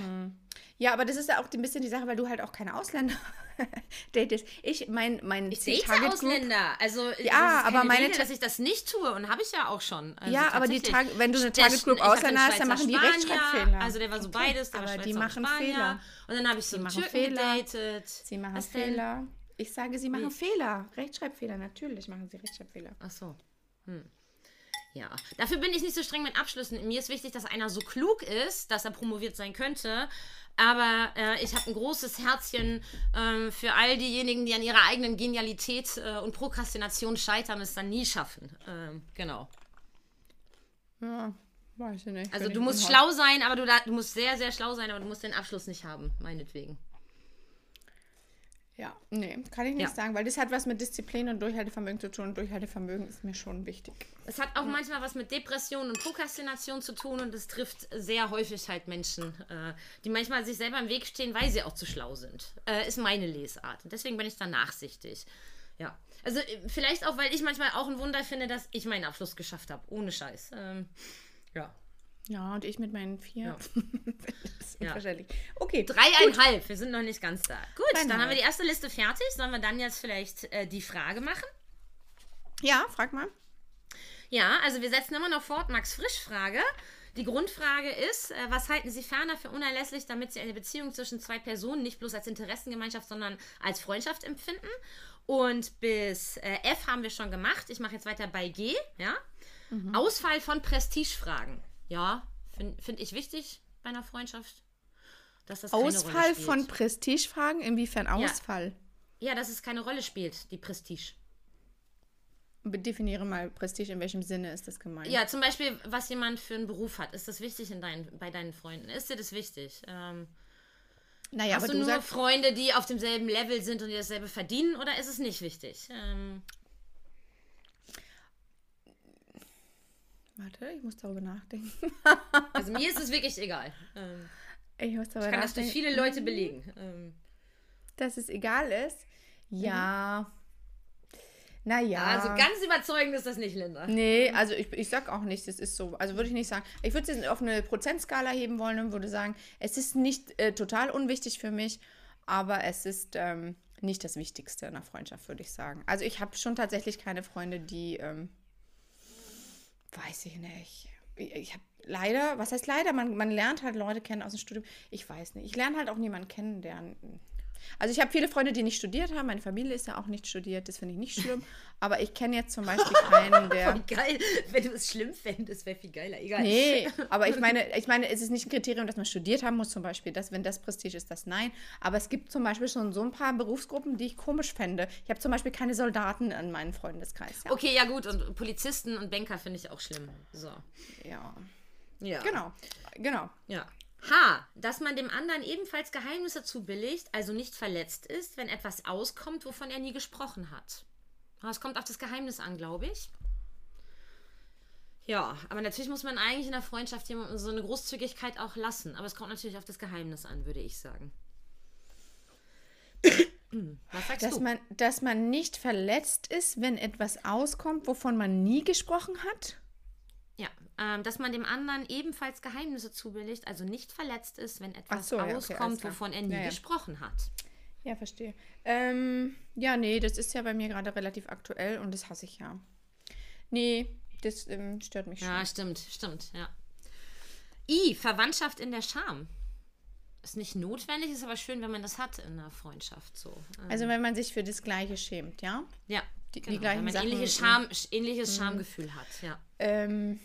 Ja, aber das ist ja auch ein bisschen die Sache, weil du halt auch keine Ausländer datest. Ich, mein, mein Ich date Ziel-Target Group- Ausländer. Also, Ja, aber meine Regel, dass ich das nicht tue und habe ich ja auch schon. Also Ja, aber die. Tag- wenn du eine Target Group Ausländer hast, dann machen die Spanier, Rechtschreibfehler. Also der war so Okay, beides, der aber Schweizer die machen Spanier. Fehler. Und dann habe ich so einen machen Türken Fehler. gedatet. Sie machen Was denn? Fehler. Ich sage, sie machen Fehler. Rechtschreibfehler, natürlich machen sie Rechtschreibfehler. Ach so. Hm. Ja, dafür bin ich nicht so streng mit Abschlüssen. Mir ist wichtig, dass einer so klug ist, dass er promoviert sein könnte. Aber äh, ich habe ein großes Herzchen ähm, für all diejenigen, die an ihrer eigenen Genialität äh, und Prokrastination scheitern und es dann nie schaffen. Ähm, genau. Ja, weiß ich nicht. Also du musst schlau sein, aber du, da, du musst sehr, sehr schlau sein, aber du musst den Abschluss nicht haben, meinetwegen. Ja, nee, kann ich nicht Ja. sagen, weil das hat was mit Disziplin und Durchhaltevermögen zu tun. Und Durchhaltevermögen ist mir schon wichtig. Es hat auch manchmal was mit Depression und Prokrastination zu tun und es trifft sehr häufig halt Menschen, äh, die manchmal sich selber im Weg stehen, weil sie auch zu schlau sind. Äh, ist meine Lesart. Und deswegen bin ich da nachsichtig. Ja. Also äh, vielleicht auch, weil ich manchmal auch ein Wunder finde, dass ich meinen Abschluss geschafft habe. Ohne Scheiß. Ähm, ja. Ja, und ich mit meinen vier. Ja. das ist Ja. unverständlich. Okay. Dreieinhalb, wir sind noch nicht ganz da. Gut, dann Dreieinhalb. haben wir die erste Liste fertig. Sollen wir dann jetzt vielleicht äh, die Frage machen? Ja, frag mal. Ja, also wir setzen immer noch fort. Max Frisch Frage. Die Grundfrage ist, äh, was halten Sie ferner für unerlässlich, damit Sie eine Beziehung zwischen zwei Personen nicht bloß als Interessengemeinschaft, sondern als Freundschaft empfinden? Und bis äh, F haben wir schon gemacht. Ich mache jetzt weiter bei G. Ja? Ausfall von Prestigefragen. Ja, finde find ich wichtig bei einer Freundschaft. Dass das Ausfall von Prestigefragen? Inwiefern Ausfall? Ja, dass es keine Rolle spielt, die Prestige. Definiere mal Prestige, in welchem Sinne ist das gemeint? Ja, zum Beispiel, was jemand für einen Beruf hat. Ist das wichtig in dein, bei deinen Freunden? Ist dir das wichtig? Ähm, naja, hast aber du du nur sagst, Freunde, die auf demselben Level sind und die dasselbe verdienen oder ist es nicht wichtig? Ähm, Warte, ich muss darüber nachdenken. Also mir ist es wirklich egal. Ähm, Ich muss darüber ich kann das durch nachdenken. viele Leute belegen. Ähm, Dass es egal ist? Ja. Naja. Also ganz überzeugend ist das nicht, Linda. Nee, also ich, ich sag auch nicht, es ist so. Also würde ich nicht sagen. Ich würde es jetzt auf eine Prozentskala heben wollen und würde sagen, es ist nicht äh, total unwichtig für mich, aber es ist ähm, nicht das Wichtigste in einer Freundschaft, würde ich sagen. Also ich habe schon tatsächlich keine Freunde, die, ähm, weiß ich nicht. Ich, habe leider, was heißt leider? Man, man lernt halt Leute kennen aus dem Studium. Ich weiß nicht. Ich lerne halt auch niemanden kennen, der. Also ich habe viele Freunde, die nicht studiert haben. Meine Familie ist ja auch nicht studiert. Das finde ich nicht schlimm. Aber ich kenne jetzt zum Beispiel keinen, der. Wie geil, wenn du es schlimm fändest, wäre viel geiler. Egal. Nee, aber ich meine, ich meine, es ist nicht ein Kriterium, dass man studiert haben muss, zum Beispiel. Das, wenn das Prestige ist, das nein. Aber es gibt zum Beispiel schon so ein paar Berufsgruppen, die ich komisch fände. Ich habe zum Beispiel keine Soldaten in meinem Freundeskreis. Ja. Okay, ja gut. Und Polizisten und Banker finde ich auch schlimm. So. ja. Ja. Genau. Genau. Ja. H. Dass man dem anderen ebenfalls Geheimnisse zubilligt, also nicht verletzt ist, wenn etwas auskommt, wovon er nie gesprochen hat. Es kommt auf das Geheimnis an, glaube ich. Ja, aber natürlich muss man eigentlich in der Freundschaft jemandem so eine Großzügigkeit auch lassen. Aber es kommt natürlich auf das Geheimnis an, würde ich sagen. Was sagst Dass du? man, dass man nicht verletzt ist, wenn etwas auskommt, wovon man nie gesprochen hat. Ja, ähm, dass man dem anderen ebenfalls Geheimnisse zubilligt, also nicht verletzt ist, wenn etwas so, ja, okay, wovon er nie Ja, ja. gesprochen hat. Ja, verstehe. Ähm, ja, nee, das ist ja bei mir gerade relativ aktuell und das hasse ich ja. Nee, das ähm, stört mich schon. Ja, stimmt, stimmt, ja. I, Verwandtschaft in der Scham. Ist nicht notwendig, ist aber schön, wenn man das hat in einer Freundschaft. So. Ähm, Also wenn man sich für das Gleiche schämt, ja? ja, die- die genau, gleichen wenn man Sachen- Mhm. ähnliche Scham, ähnliches Schamgefühl hat, ja. Ähm,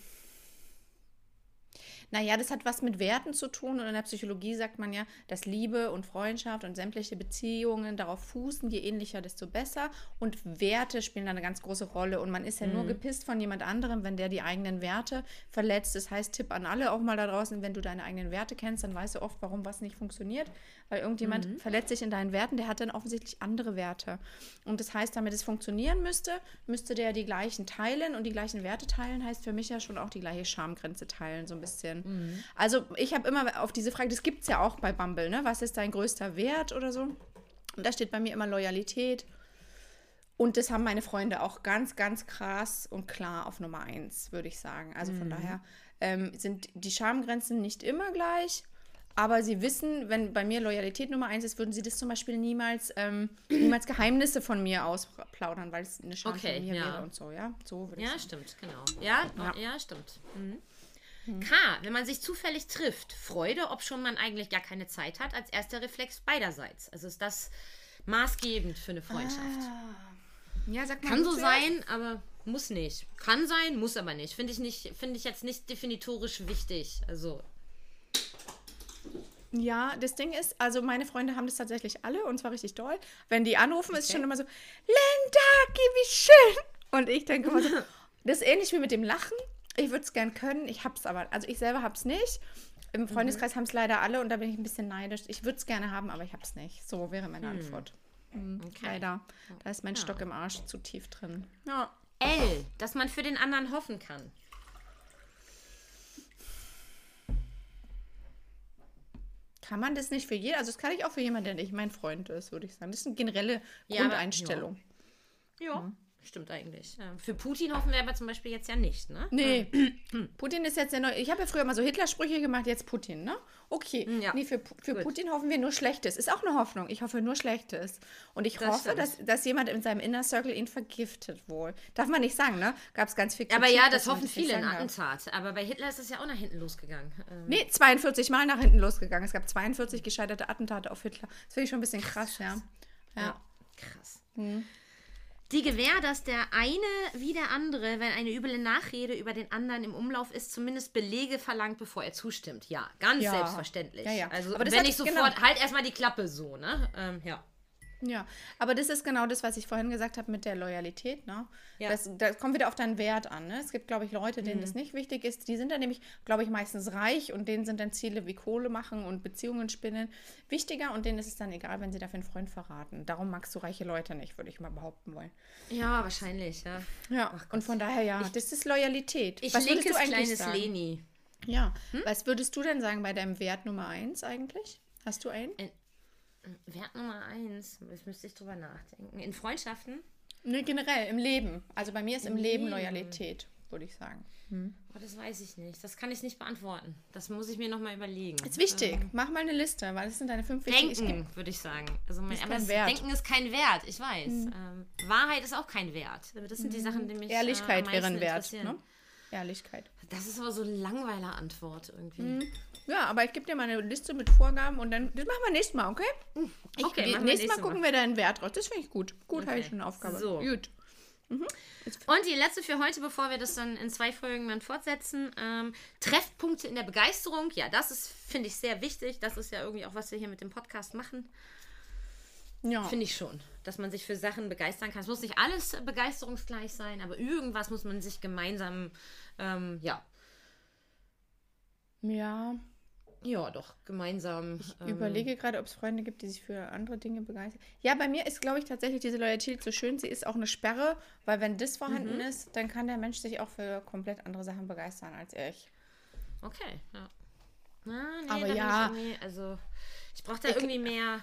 naja, das hat was mit Werten zu tun und in der Psychologie sagt man ja, dass Liebe und Freundschaft und sämtliche Beziehungen darauf fußen, je ähnlicher, desto besser. Und Werte spielen da eine ganz große Rolle. Und man ist ja nur gepisst von jemand anderem, wenn der die eigenen Werte verletzt. Das heißt, Tipp an alle auch mal da draußen, wenn du deine eigenen Werte kennst, dann weißt du oft, warum was nicht funktioniert. Weil irgendjemand verletzt sich in deinen Werten, der hat dann offensichtlich andere Werte. Und das heißt, damit es funktionieren müsste, müsste der die gleichen teilen und die gleichen Werte teilen, heißt für mich ja schon auch die gleiche Schamgrenze teilen, so ein bisschen. Also ich habe immer auf diese Frage, das gibt es ja auch bei Bumble, ne? Was ist dein größter Wert oder so? Und da steht bei mir immer Loyalität. Und das haben meine Freunde auch ganz, ganz krass und klar auf Nummer eins, würde ich sagen. Also von daher ähm, sind die Schamgrenzen nicht immer gleich. Aber sie wissen, wenn bei mir Loyalität Nummer eins ist, würden sie das zum Beispiel niemals, ähm, niemals Geheimnisse von mir ausplaudern, weil es eine Scham Okay, von mir ja. wäre und so, ja. So würde ich Ja, sagen. stimmt, genau. Ja, ja. Ja. stimmt. Mhm. K, wenn man sich zufällig trifft, Freude, ob schon man eigentlich gar keine Zeit hat, als erster Reflex beiderseits. Also ist das maßgebend für eine Freundschaft. Ja, sag mal. Kann so sein, aber muss nicht. Kann sein, muss aber nicht. Finde ich nicht, finde ich jetzt nicht definitorisch wichtig. Also, Ja, das Ding ist, also meine Freunde haben das tatsächlich alle und zwar richtig doll. Wenn die anrufen, ist es schon immer so, Linda, wie schön. Und ich denke immer so, das ist ähnlich wie mit dem Lachen. Ich würde es gern können, ich hab's aber, also ich selber hab's nicht. Im Freundeskreis haben es leider alle und da bin ich ein bisschen neidisch. Ich würde es gerne haben, aber ich hab's nicht. So wäre meine Antwort. Mhm, okay. Leider. Da ist mein Stock im Arsch zu tief drin. Ja. L, dass man für den anderen hoffen kann. Kann man das nicht für jeden? Also das kann ich auch für jemanden, der nicht mein Freund ist, würde ich sagen. Das ist eine generelle Ja, aber- Grundeinstellung. Ja, stimmt eigentlich. Ja. Für Putin hoffen wir aber zum Beispiel jetzt ja nicht, ne? Nee, Putin ist jetzt der neue. Ich habe ja früher mal so Hitler-Sprüche gemacht, jetzt Putin, ne? Okay. Ja. Nee, für, für Gut. Putin hoffen wir nur Schlechtes. Ist auch eine Hoffnung. Ich hoffe nur Schlechtes. Und ich Das hoffe, stimmt. dass, dass jemand in seinem Inner Circle ihn vergiftet wohl. Darf man nicht sagen, ne? Gab es ganz viel Aber Kritik, ja, dass das hoffen viele in. Attentat. Aber bei Hitler ist es ja auch nach hinten losgegangen. Ähm, Nee, 42 Mal nach hinten losgegangen. Es gab 42 gescheiterte Attentate auf Hitler. Das finde ich schon ein bisschen krass, ja. Ja. Krass. Hm. Die Gewähr, dass der eine wie der andere, wenn eine üble Nachrede über den anderen im Umlauf ist, zumindest Belege verlangt, bevor er zustimmt. Ja, ganz Ja. selbstverständlich. Ja, ja. Also, Aber das wenn ich sofort, halt erstmal die Klappe so, ne? Ähm, ja. Ja, aber das ist genau das, was ich vorhin gesagt habe mit der Loyalität. Ne? Ja. Das, das kommt wieder auf deinen Wert an. Ne? Es gibt, glaube ich, Leute, denen das nicht wichtig ist. Die sind dann nämlich, glaube ich, meistens reich und denen sind dann Ziele wie Kohle machen und Beziehungen spinnen wichtiger und denen ist es dann egal, wenn sie dafür einen Freund verraten. Darum magst du reiche Leute nicht, würde ich mal behaupten wollen. Ja, wahrscheinlich, ja. Ja, und von daher ja, das ist Loyalität. Ich was linkes du eigentlich kleines sagen? Leni. Ja, was würdest du denn sagen bei deinem Wert Nummer eins eigentlich? Hast du einen? Wert Nummer eins, jetzt müsste ich drüber nachdenken. In Freundschaften? Nee, generell im Leben. Also bei mir ist im Leben Loyalität, würde ich sagen. Oh, das weiß ich nicht. Das kann ich nicht beantworten. Das muss ich mir nochmal überlegen. Ist wichtig. Mach mal eine Liste, weil das sind deine fünf wichtigen. Denken, würde ich sagen. Also mein, Ist aber kein das Wert. Denken ist kein Wert, ich weiß. Ähm, Wahrheit ist auch kein Wert. Das sind die Sachen, die mich äh, Ehrlichkeit am wäre ein meisten Wert. interessieren. Ne? Ehrlichkeit. Das ist aber so eine langweiler Antwort irgendwie. Ja, aber ich gebe dir mal eine Liste mit Vorgaben und dann, das machen wir nächstes Mal, okay? Ich, Okay, wir nächstes Mal nächste gucken wir deinen Wert raus. Das finde ich gut. Gut, habe ich schon eine Aufgabe. So. Gut. Und die letzte für heute, bevor wir das dann in zwei Folgen dann fortsetzen. Ähm, Treffpunkte in der Begeisterung. Ja, das ist, finde ich, sehr wichtig. Das ist ja irgendwie auch, was wir hier mit dem Podcast machen. Ja. Finde ich schon. Dass man sich für Sachen begeistern kann. Es muss nicht alles begeisterungsgleich sein, aber irgendwas muss man sich gemeinsam, ähm, ja, ja. ja, doch, gemeinsam. ähm, Überlege gerade, ob es Freunde gibt, die sich für andere Dinge begeistern. Ja, bei mir ist, glaube ich, tatsächlich diese Loyalität so schön. Sie ist auch eine Sperre, weil wenn das vorhanden ist, dann kann der Mensch sich auch für komplett andere Sachen begeistern als ich. Okay, ja. Na, nee, Aber ja. Ich also, ich brauche da irgendwie mehr.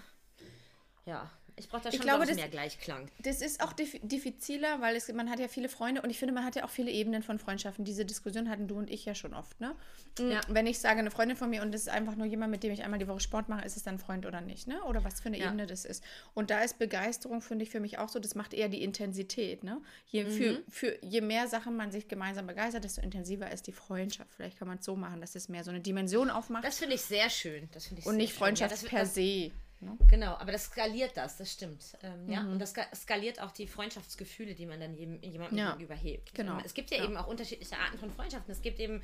Ja, ich brauche da schon glaube, das- mehr Gleichklang. Das ist auch dif- diffiziler, weil es, man hat ja viele Freunde und ich finde, man hat ja auch viele Ebenen von Freundschaften. Diese Diskussion hatten du und ich ja schon oft, ne? Ja. Wenn ich sage, eine Freundin von mir und das ist einfach nur jemand, mit dem ich einmal die Woche Sport mache, ist es dann ein Freund oder nicht, ne? Oder was für eine Ja. Ebene das ist. Und da ist Begeisterung, finde ich, für mich auch so, das macht eher die Intensität, ne? Je, für, für, je mehr Sachen man sich gemeinsam begeistert, desto intensiver ist die Freundschaft. Vielleicht kann man es so machen, dass es mehr so eine Dimension aufmacht Das finde ich sehr schön. Das ich und nicht. Freundschaft ja, per se. Ne? Genau, aber das skaliert das, das stimmt. Ähm, Ja, und das ska- skaliert auch die Freundschaftsgefühle, die man dann jedem, jemandem Ja, gegenüber hebt. genau. Ähm, Es gibt ja, Ja. eben auch unterschiedliche Arten von Freundschaften. Es gibt eben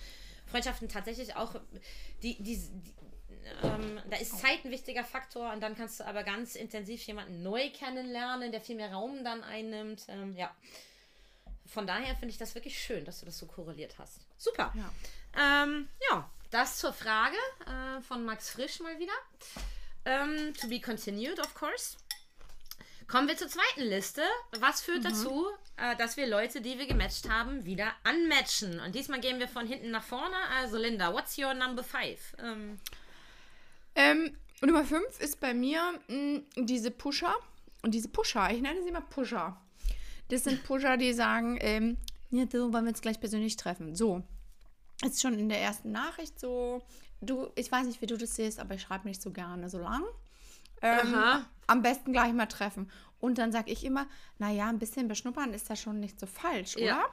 Freundschaften tatsächlich auch, die, die, die ähm, da ist Zeit ein wichtiger Faktor und dann kannst du aber ganz intensiv jemanden neu kennenlernen, der viel mehr Raum dann einnimmt. Ähm, ja. Von daher finde ich das wirklich schön, dass du das so korreliert hast. Super. Ja. Ähm, ja, das zur Frage äh, von Max Frisch mal wieder. Ähm, to be continued, of course. Kommen wir zur zweiten Liste. Was führt dazu, äh, dass wir Leute, die wir gematcht haben, wieder unmatchen? Und diesmal gehen wir von hinten nach vorne. Also Linda, what's your number five? Ähm, Ähm, Nummer 5 ist bei mir mh, diese Pusher. Und diese Pusher, ich nenne sie mal Pusher. Das sind Pusher, die sagen, ähm, ja, du wollen wir uns gleich persönlich treffen. So. Ist schon in der ersten Nachricht so, du, ich weiß nicht, wie du das siehst, aber ich schreibe nicht so gerne so lang. Ähm, Aha. am besten gleich mal treffen. Und dann sage ich immer, naja, ein bisschen beschnuppern ist da schon nicht so falsch, oder? Ja.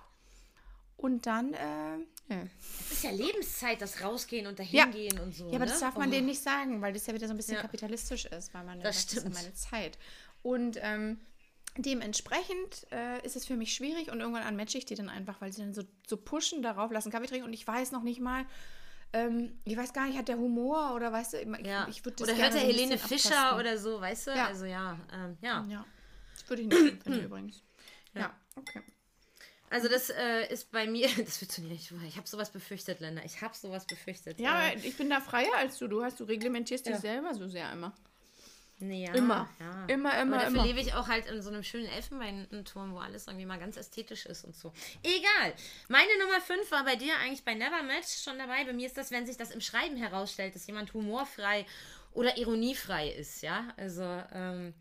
Und dann, äh, ja. es ist ja Lebenszeit, das Rausgehen und Ja. dahingehen und so. Ja, aber ne? das darf man Oh. denen nicht sagen, weil das ja wieder so ein bisschen Ja. kapitalistisch ist, weil man Das das ist ja meine Zeit. Und ähm, dementsprechend äh, ist es für mich schwierig und irgendwann unmatche ich die dann einfach, weil sie dann so, so pushen darauf, lassen Kaffee trinken und ich weiß noch nicht mal, ähm, ich weiß gar nicht, hat der Humor oder weißt du, ich, Ja. ich würde das oder gerne hört der Helene Fischer abtasten. oder so, weißt du? Ja. Also ja, ähm, ja. Ja, das würde ich nicht finden übrigens. Ja, okay. Also das äh, ist bei mir, das wird so nicht, ich habe sowas befürchtet, Linda. Ich habe sowas befürchtet. Ja, äh, ich bin da freier als du. Du hast, du reglementierst dich Ja. selber so sehr immer. Ja, Immer. Ja. Immer, immer, Aber dafür immer. lebe ich auch halt in so einem schönen Elfenbeinturm, wo alles irgendwie mal ganz ästhetisch ist und so. Egal. Meine Nummer 5 war bei dir eigentlich bei Nevermatch schon dabei. Bei mir ist das, wenn sich das im Schreiben herausstellt, dass jemand humorfrei oder ironiefrei ist, ja. Also, ähm,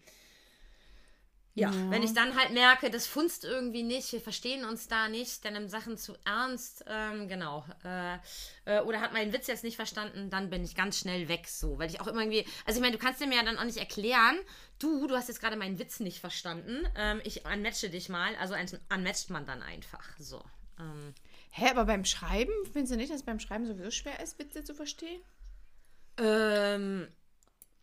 ja, wenn ich dann halt merke, das funzt irgendwie nicht, wir verstehen uns da nicht, dann nimmt Sachen zu ernst, ähm, genau. Äh, äh, oder hat meinen Witz jetzt nicht verstanden, dann bin ich ganz schnell weg, so. Weil ich auch immer irgendwie, also ich meine, du kannst dir mir ja dann auch nicht erklären, du, du hast jetzt gerade meinen Witz nicht verstanden, ähm, ich unmatche dich mal, also unmatcht man dann einfach, so. Ähm, Hä, aber beim Schreiben, findest du nicht, dass es beim Schreiben sowieso schwer ist, Witze zu verstehen? Ähm,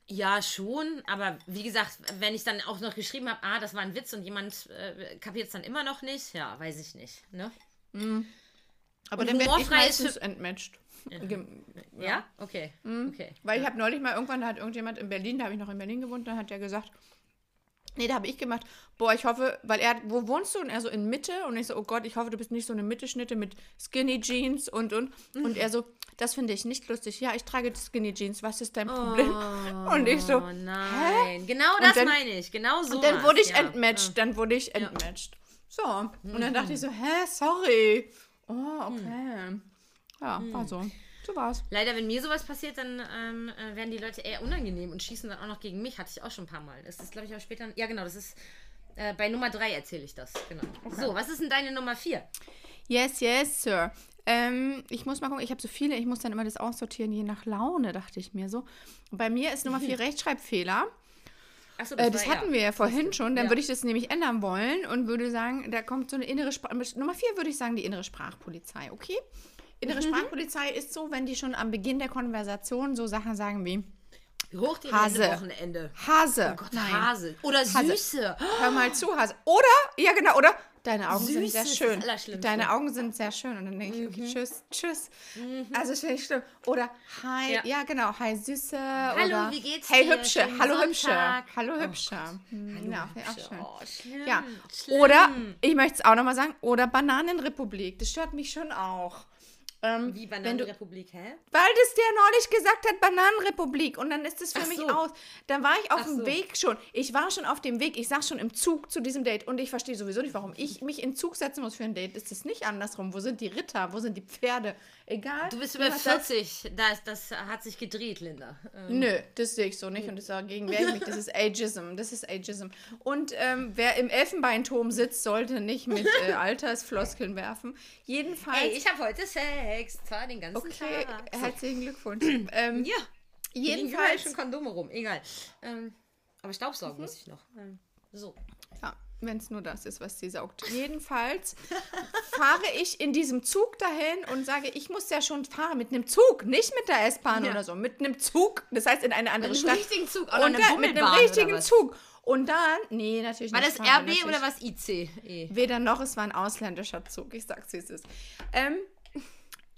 ja, schon, aber wie gesagt, wenn ich dann auch noch geschrieben habe, ah, das war ein Witz und jemand äh, kapiert es dann immer noch nicht, ja, weiß ich nicht, ne? Aber Und dann werde ich meistens entmatcht. Gem- Ja? Okay. Okay. Weil ich habe neulich mal irgendwann, da hat irgendjemand in Berlin, da habe ich noch in Berlin gewohnt, dann hat er gesagt, Nee, da habe ich gemacht, boah, ich hoffe, weil er, wo wohnst du? Und er so in Mitte. Und ich so, oh Gott, ich hoffe, du bist nicht so eine Mitteschnitte mit Skinny Jeans und, und. Und er so, das finde ich nicht lustig. Ja, ich trage Skinny Jeans, was ist dein Problem? und ich so, Oh nein. Genau das dann- meine ich. Genau so. und dann wurde ich ja. entmatched, dann wurde ich entmatched. So, und dann dachte ich so, hä, sorry. Oh, okay. Ja, war so. So war's. Leider, wenn mir sowas passiert, dann ähm, äh, werden die Leute eher unangenehm und schießen dann auch noch gegen mich. Hatte ich auch schon ein paar Mal. Das ist, glaube ich, auch später. Ja, genau, das ist. Äh, bei Nummer 3 erzähle ich das. Genau. So, was ist denn deine Nummer 4? Yes, yes, Sir. Ähm, ich muss mal gucken, ich habe so viele, ich muss dann immer das aussortieren, je nach Laune, dachte ich mir so. Und bei mir ist Nummer 4 Rechtschreibfehler. Achso, Äh, das hatten wir ja vorhin schon. Dann Ja. würde ich das nämlich ändern wollen und würde sagen, da kommt so eine innere Sprache. Nummer 4 würde ich sagen, die innere Sprachpolizei, okay? Innere Mhm. Sprachpolizei ist so, wenn die schon am Beginn der Konversation so Sachen sagen wie Hoch die Hase. Wochenende. Hase. Oh Gott, Nein. Hase. Oder Hase. Süße. Hör mal zu, Hase. Oder, ja genau, oder? Deine Augen sind Süß sehr schön. Deine Augen sind sehr schön. Und dann denke ich, okay, tschüss, tschüss. Also das finde ich schlimm. Oder hi, ja, Ja. genau, hi Süße. Hallo, oder wie geht's Hey dir? Hübsche, Schönen hallo Sonntag. Hübsche. Hallo Oh Hübsche. Hm, ja, finde ich auch schön. Oh, schlimm. Ja. schlimm. Oder, ich möchte es auch nochmal sagen, oder Bananenrepublik. Das stört mich schon auch. Ähm, Wie Bananenrepublik, hä? weil das der neulich gesagt hat, Bananenrepublik. Und dann ist es für Ach mich so. aus. Dann war ich auf Ach dem so. Weg schon. Ich war schon auf dem Weg. Ich saß schon im Zug zu diesem Date. Und ich verstehe sowieso nicht, warum ich mich in Zug setzen muss für ein Date. Ist es nicht andersrum? Wo sind die Ritter? Wo sind die Pferde? Egal. Du bist über Jemand sagt, 40. Das, das hat sich gedreht, Linda. Ähm, Nö, das sehe ich so nicht und das dagegen wehre ich mich. Das ist Ageism. Das ist Ageism. Und ähm, wer im Elfenbeinturm sitzt, sollte nicht mit äh, Altersfloskeln werfen. Jedenfalls. Ey, ich habe heute Sex. Zwar den ganzen okay, Tag. So. herzlichen Glückwunsch. ähm, Ja. Jedenfalls jedenfalls. schon Kondome rum. Egal. Ähm, aber Mhm. Staubsaugen muss ich noch. Ähm, so. Ja, wenn es nur das ist, was sie saugt. Jedenfalls fahre ich in diesem Zug dahin und sage, ich muss ja schon fahren mit einem Zug, nicht mit der S-Bahn Ja. oder so, mit einem Zug, das heißt in eine andere Mit Stadt. einem richtigen Zug, oder und eine mit einem richtigen oder was? Zug. Und dann, nee, natürlich War nicht. das fahren wir RB oder was IC? Weder noch, es war ein ausländischer Zug. Ich sag's, wie es ist. Ähm,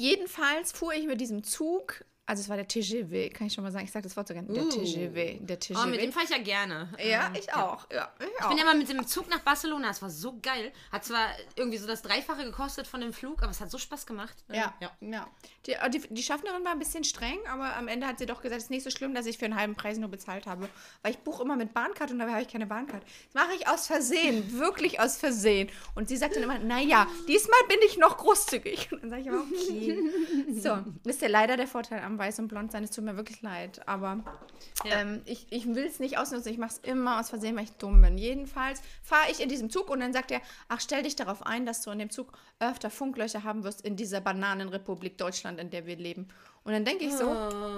jedenfalls fuhr ich mit diesem Zug, also es war der TGV, kann ich schon mal sagen, ich sag das Wort sogar, der Uh. TGV, der TGV. Oh, mit dem fahre ich ja gerne. ja, Ähm, ich auch. Ja, ich Ich auch. bin ja mal mit dem Zug nach Barcelona, das war so geil. Hat zwar irgendwie so das Dreifache gekostet von dem Flug, aber es hat so Spaß gemacht. Ähm, Ja, ja. Die, äh, die, die Schaffnerin war ein bisschen streng, aber am Ende hat sie doch gesagt, es ist nicht so schlimm, dass ich für einen halben Preis nur bezahlt habe. Weil ich buche immer mit Bahncard und dabei habe ich keine Bahncard. Das mache ich aus Versehen, wirklich aus Versehen. Und sie sagt dann immer, naja, diesmal bin ich noch großzügig. Und dann sage ich aber, okay. So, ist ja leider der Vorteil am Weiß und Blond sein. Es tut mir wirklich leid, aber Ja. ähm, ich, ich will es nicht ausnutzen. Ich mache es immer aus Versehen, weil ich dumm bin. Jedenfalls fahre ich in diesem Zug und dann sagt er, ach, stell dich darauf ein, dass du in dem Zug öfter Funklöcher haben wirst in dieser Bananenrepublik Deutschland, in der wir leben. Und dann denke ich so,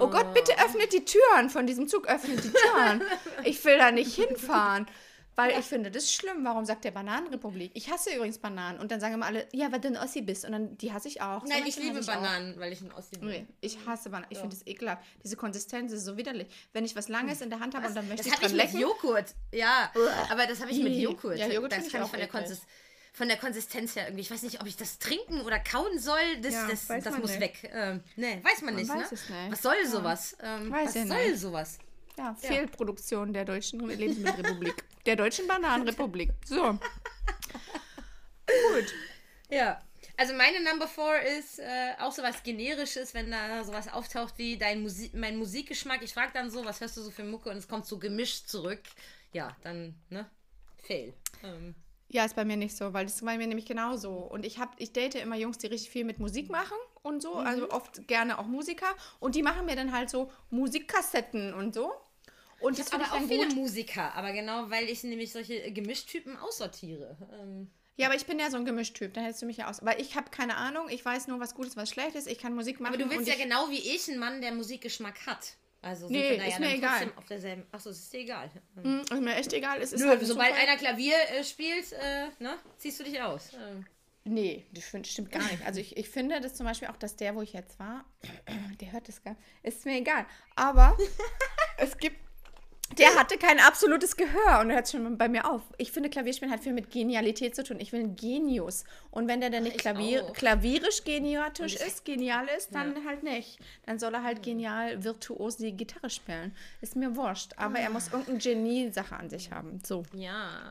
oh Gott, bitte öffnet die Türen von diesem Zug, öffnet die Türen. Ich will da nicht hinfahren. Weil ich finde, das ist schlimm. Warum sagt der Bananenrepublik? Ich hasse übrigens Bananen. Und dann sagen immer alle, ja, weil du ein Ossi bist. Und dann, die hasse ich auch. So Nein, ich Menschen liebe hasse auch. Bananen, weil ich ein Ossi bin. Nee, ich hasse Bananen. Ich finde das ekelhaft. Diese Konsistenz ist so widerlich. Wenn ich was Langes in der Hand habe und dann möchte Das ich hatte ich dran mit lecken. Joghurt. Ja, aber das habe ich mit. Joghurt. Ja, Joghurt das ich kann ich auch von der, eklig. Konsist von der Konsistenz her irgendwie. Ich weiß nicht, ob ich das trinken oder kauen soll. Das, Ja, das, das man muss nicht. weg. Ähm, nee, weiß man nicht. weiß ne? nicht. Was soll sowas? Ähm, Weiß was ich soll nicht. sowas? Ja, Fehlproduktion der deutschen Lebensmittelrepublik. der deutschen Bananenrepublik. So. Gut. Ja. Also meine Number Four ist äh, auch sowas Generisches, wenn da sowas auftaucht wie dein Musi mein Musikgeschmack. Ich frage dann so, was hörst du so für Mucke und es kommt so gemischt zurück. Ja, dann, ne? Fail. Ähm, Ja, ist bei mir nicht so, weil das ist bei mir nämlich genauso. Und ich hab, ich date immer Jungs, die richtig viel mit Musik machen und so, also oft gerne auch Musiker. Und die machen mir dann halt so Musikkassetten und so. Und das finde aber ich auch viele gut. Musiker, aber genau, weil ich nämlich solche Gemischtypen aussortiere. Ähm, Ja, aber ich bin ja so ein Gemischtyp, da hältst du mich ja aus. Weil ich habe keine Ahnung, ich weiß nur, was gut ist, was schlecht ist. Ich kann Musik machen. aber du willst ja ich, genau wie ich einen Mann, der Musikgeschmack hat. Also sind Nee, wir da ist ja mir dann egal. trotzdem auf derselben. Achso, es ist dir egal. Ähm, Hm, ist mir echt egal. Es ist Nö, halt sobald Zufall. einer Klavier äh, spielt, äh, ne, ziehst du dich aus. Ähm, Nee, das stimmt, gar nicht. Also ich, ich finde das zum Beispiel auch, dass der, wo ich jetzt war, der hört das gar Ist mir egal. Aber es gibt der hatte kein absolutes Gehör und hört schon bei mir auf. Ich finde, Klavierspielen hat viel mit Genialität zu tun. Ich will einen Genius. Und wenn der dann nicht Ich Klavier, klavierisch geniatisch ist, genial ist, dann halt nicht. Dann soll er halt genial virtuos die Gitarre spielen. Ist mir wurscht. Aber er muss irgendeine Genie-Sache an sich haben. So. Ja.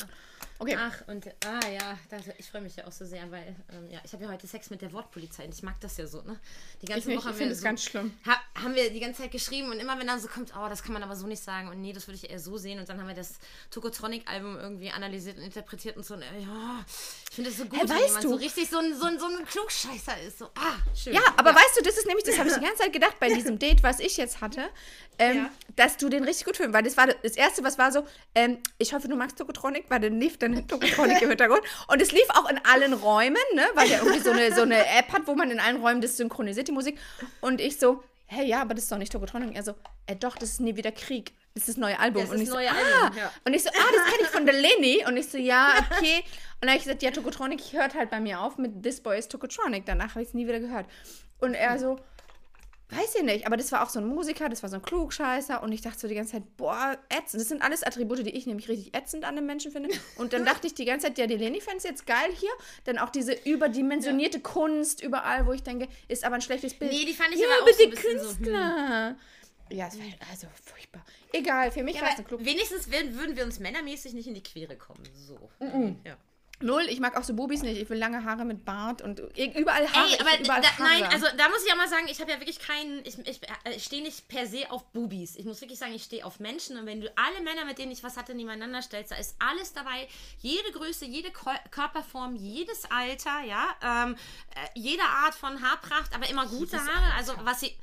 Okay. Ach, und ah ja, das, ich freue mich ja auch so sehr, weil ähm, ja, ich habe ja heute Sex mit der Wortpolizei und ich mag das ja so, ne? Die ganze Ich Woche ich haben finde wir so, ganz schlimm. Ha, haben wir die ganze Zeit geschrieben und immer wenn dann so kommt, oh, das kann man aber so nicht sagen und nee, das würde ich eher so sehen und dann haben wir das Tokotronic-Album irgendwie analysiert und interpretiert und so und, ja, ich finde es so gut, Hey, wenn jemand du- so richtig so ein, so, ein, so ein Klugscheißer ist, so, ah, schön. Ja, aber weißt du, das ist nämlich, das habe ich die ganze Zeit gedacht bei diesem Date, was ich jetzt hatte, ähm, Ja. dass du den richtig gut findest. Weil das war das Erste, was war so, ähm, ich hoffe, du magst Tokotronic, weil dann lief dann Tokotronic im Hintergrund. Und es lief auch in allen Räumen, ne, weil der irgendwie so eine, so eine App hat, wo man in allen Räumen das synchronisiert, die Musik. Und ich so, hey, ja, aber das ist doch nicht Tokotronic. Und er so, äh, doch, das ist nie wieder Krieg. Das ist das neue Album. Das und ist ich so, neue ah. Album, ja. Und ich so, ah, das kenne ich von der Leni. Und ich so, ja, okay. Und dann habe ich gesagt, ja, Tokotronic hört halt bei mir auf mit This Boy is Tokotronic. Danach habe ich es nie wieder gehört. Und er so, weiß ich nicht, aber das war auch so ein Musiker, das war so ein Klugscheißer. Und ich dachte so die ganze Zeit, boah, ätzend. Das sind alles Attribute, die ich nämlich richtig ätzend an einem Menschen finde. Und dann dachte ich die ganze Zeit, ja, die Leni fände es jetzt geil hier. Dann auch diese überdimensionierte Kunst überall, wo ich denke, ist aber ein schlechtes Bild. Nee, die fand ich ja, aber auch so ein bisschen so, hm. Künstler. Ja, es war also furchtbar. Egal, für mich war es ein Klug. wenigstens würden, würden wir uns männermäßig nicht in die Quere kommen. So. Ja. Null, ich mag auch so Bubis nicht. Ich will lange Haare mit Bart und überall Haare. Ey, aber überall da, Haare. nein, also da muss ich auch mal sagen, ich habe ja wirklich keinen, ich, ich, äh, ich stehe nicht per se auf Bubis. Ich muss wirklich sagen, ich stehe auf Menschen und wenn du alle Männer, mit denen ich was hatte, nebeneinander stellst, da ist alles dabei. Jede Größe, jede Ko Körperform, jedes Alter, ja, ähm, äh, jede Art von Haarpracht, aber immer gute Haare. Also was sie,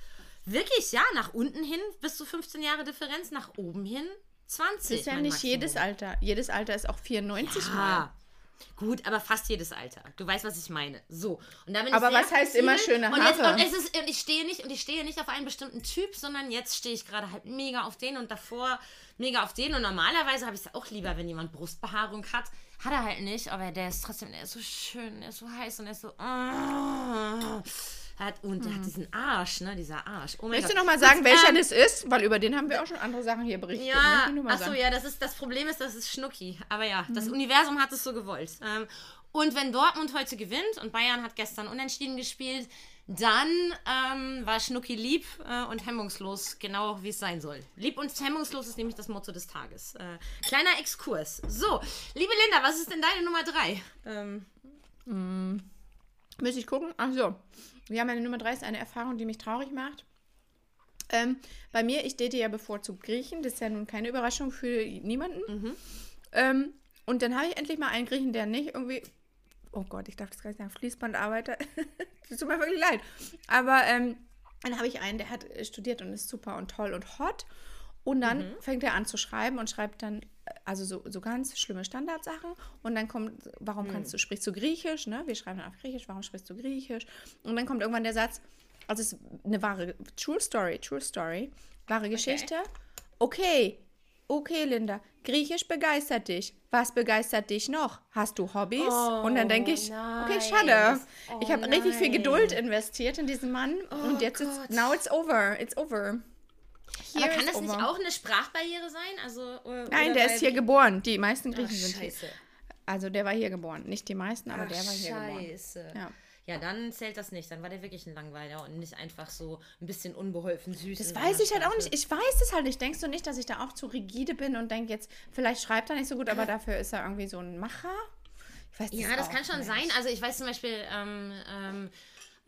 wirklich, ja, nach unten hin bis zu 15 Jahre Differenz, nach oben hin 20. Das ist ja nicht Maximum. jedes Alter. Jedes Alter ist auch 94 mal. Gut, aber fast jedes Alter. Du weißt, was ich meine. So. Und da Aber was heißt immer schöne und, jetzt, Haare? und, es ist, und ich stehe nicht und ich stehe nicht auf einen bestimmten Typ, sondern jetzt stehe ich gerade halt mega auf den und davor mega auf den. Und normalerweise habe ich es auch lieber, wenn jemand Brustbehaarung hat. Hat er halt nicht, aber der ist trotzdem, der ist so schön, der ist so heiß und der ist so. ah. Hat, und der hat diesen Arsch, ne? Dieser Arsch. Oh du Gott. noch mal sagen, Gut, welcher ähm, das ist? Weil über den haben wir auch schon andere Sachen hier berichtet. ja, achso, ja, das ist das Problem ist, das ist Schnucki. Aber ja, das Mhm. Universum hat es so gewollt. Ähm, und wenn Dortmund heute gewinnt und Bayern hat gestern unentschieden gespielt, dann ähm, war Schnucki lieb äh, und hemmungslos, genau wie es sein soll. Lieb und hemmungslos ist nämlich das Motto des Tages. Äh, kleiner Exkurs. So, liebe Linda, was ist denn deine Nummer drei? Ähm, Müsste ich gucken? Ach so. Ja, meine Nummer drei ist eine Erfahrung, die mich traurig macht. Ähm, bei mir, ich date ja bevorzugt Griechen. Das ist ja nun keine Überraschung für niemanden. Ähm, und dann habe ich endlich mal einen Griechen, der nicht irgendwie. Oh Gott, ich darf das gar nicht sagen. Fließbandarbeiter. das tut mir wirklich leid. Aber ähm, dann habe ich einen, der hat äh, studiert und ist super und toll und hot. Und dann fängt er an zu schreiben und schreibt dann, also so, so ganz schlimme Standardsachen. Und dann kommt, warum kannst du, sprichst du Griechisch, ne? Wir schreiben dann auf Griechisch, warum sprichst du Griechisch? Und dann kommt irgendwann der Satz, also es ist eine wahre, True Story, True Story, wahre Geschichte. Okay, okay, Linda, Griechisch begeistert dich. Was begeistert dich noch? Hast du Hobbys? und dann denke ich, okay, schade. nein. ich Oh, habe richtig viel. Geduld investiert in diesen Mann. und jetzt ist, now it's over, it's over. Here aber kann das nicht auch eine Sprachbarriere sein? Also, äh, Nein, der ist hier geboren. Die meisten Ach, Griechen sind hier. scheiße. Also der war hier geboren. Nicht die meisten, aber Ach, der war hier geboren. scheiße. Ja. Ja, dann zählt das nicht. Dann war der wirklich ein Langweiler und nicht einfach so ein bisschen unbeholfen süß. Das weiß ich halt auch nicht. Ich weiß es halt nicht. Denkst du nicht, dass ich da auch zu rigide bin und denke jetzt, vielleicht schreibt er nicht so gut, aber dafür ist er irgendwie so ein Macher? Ich weiß Ja, das kann schon nicht. sein. Also ich weiß zum Beispiel, ähm, ähm,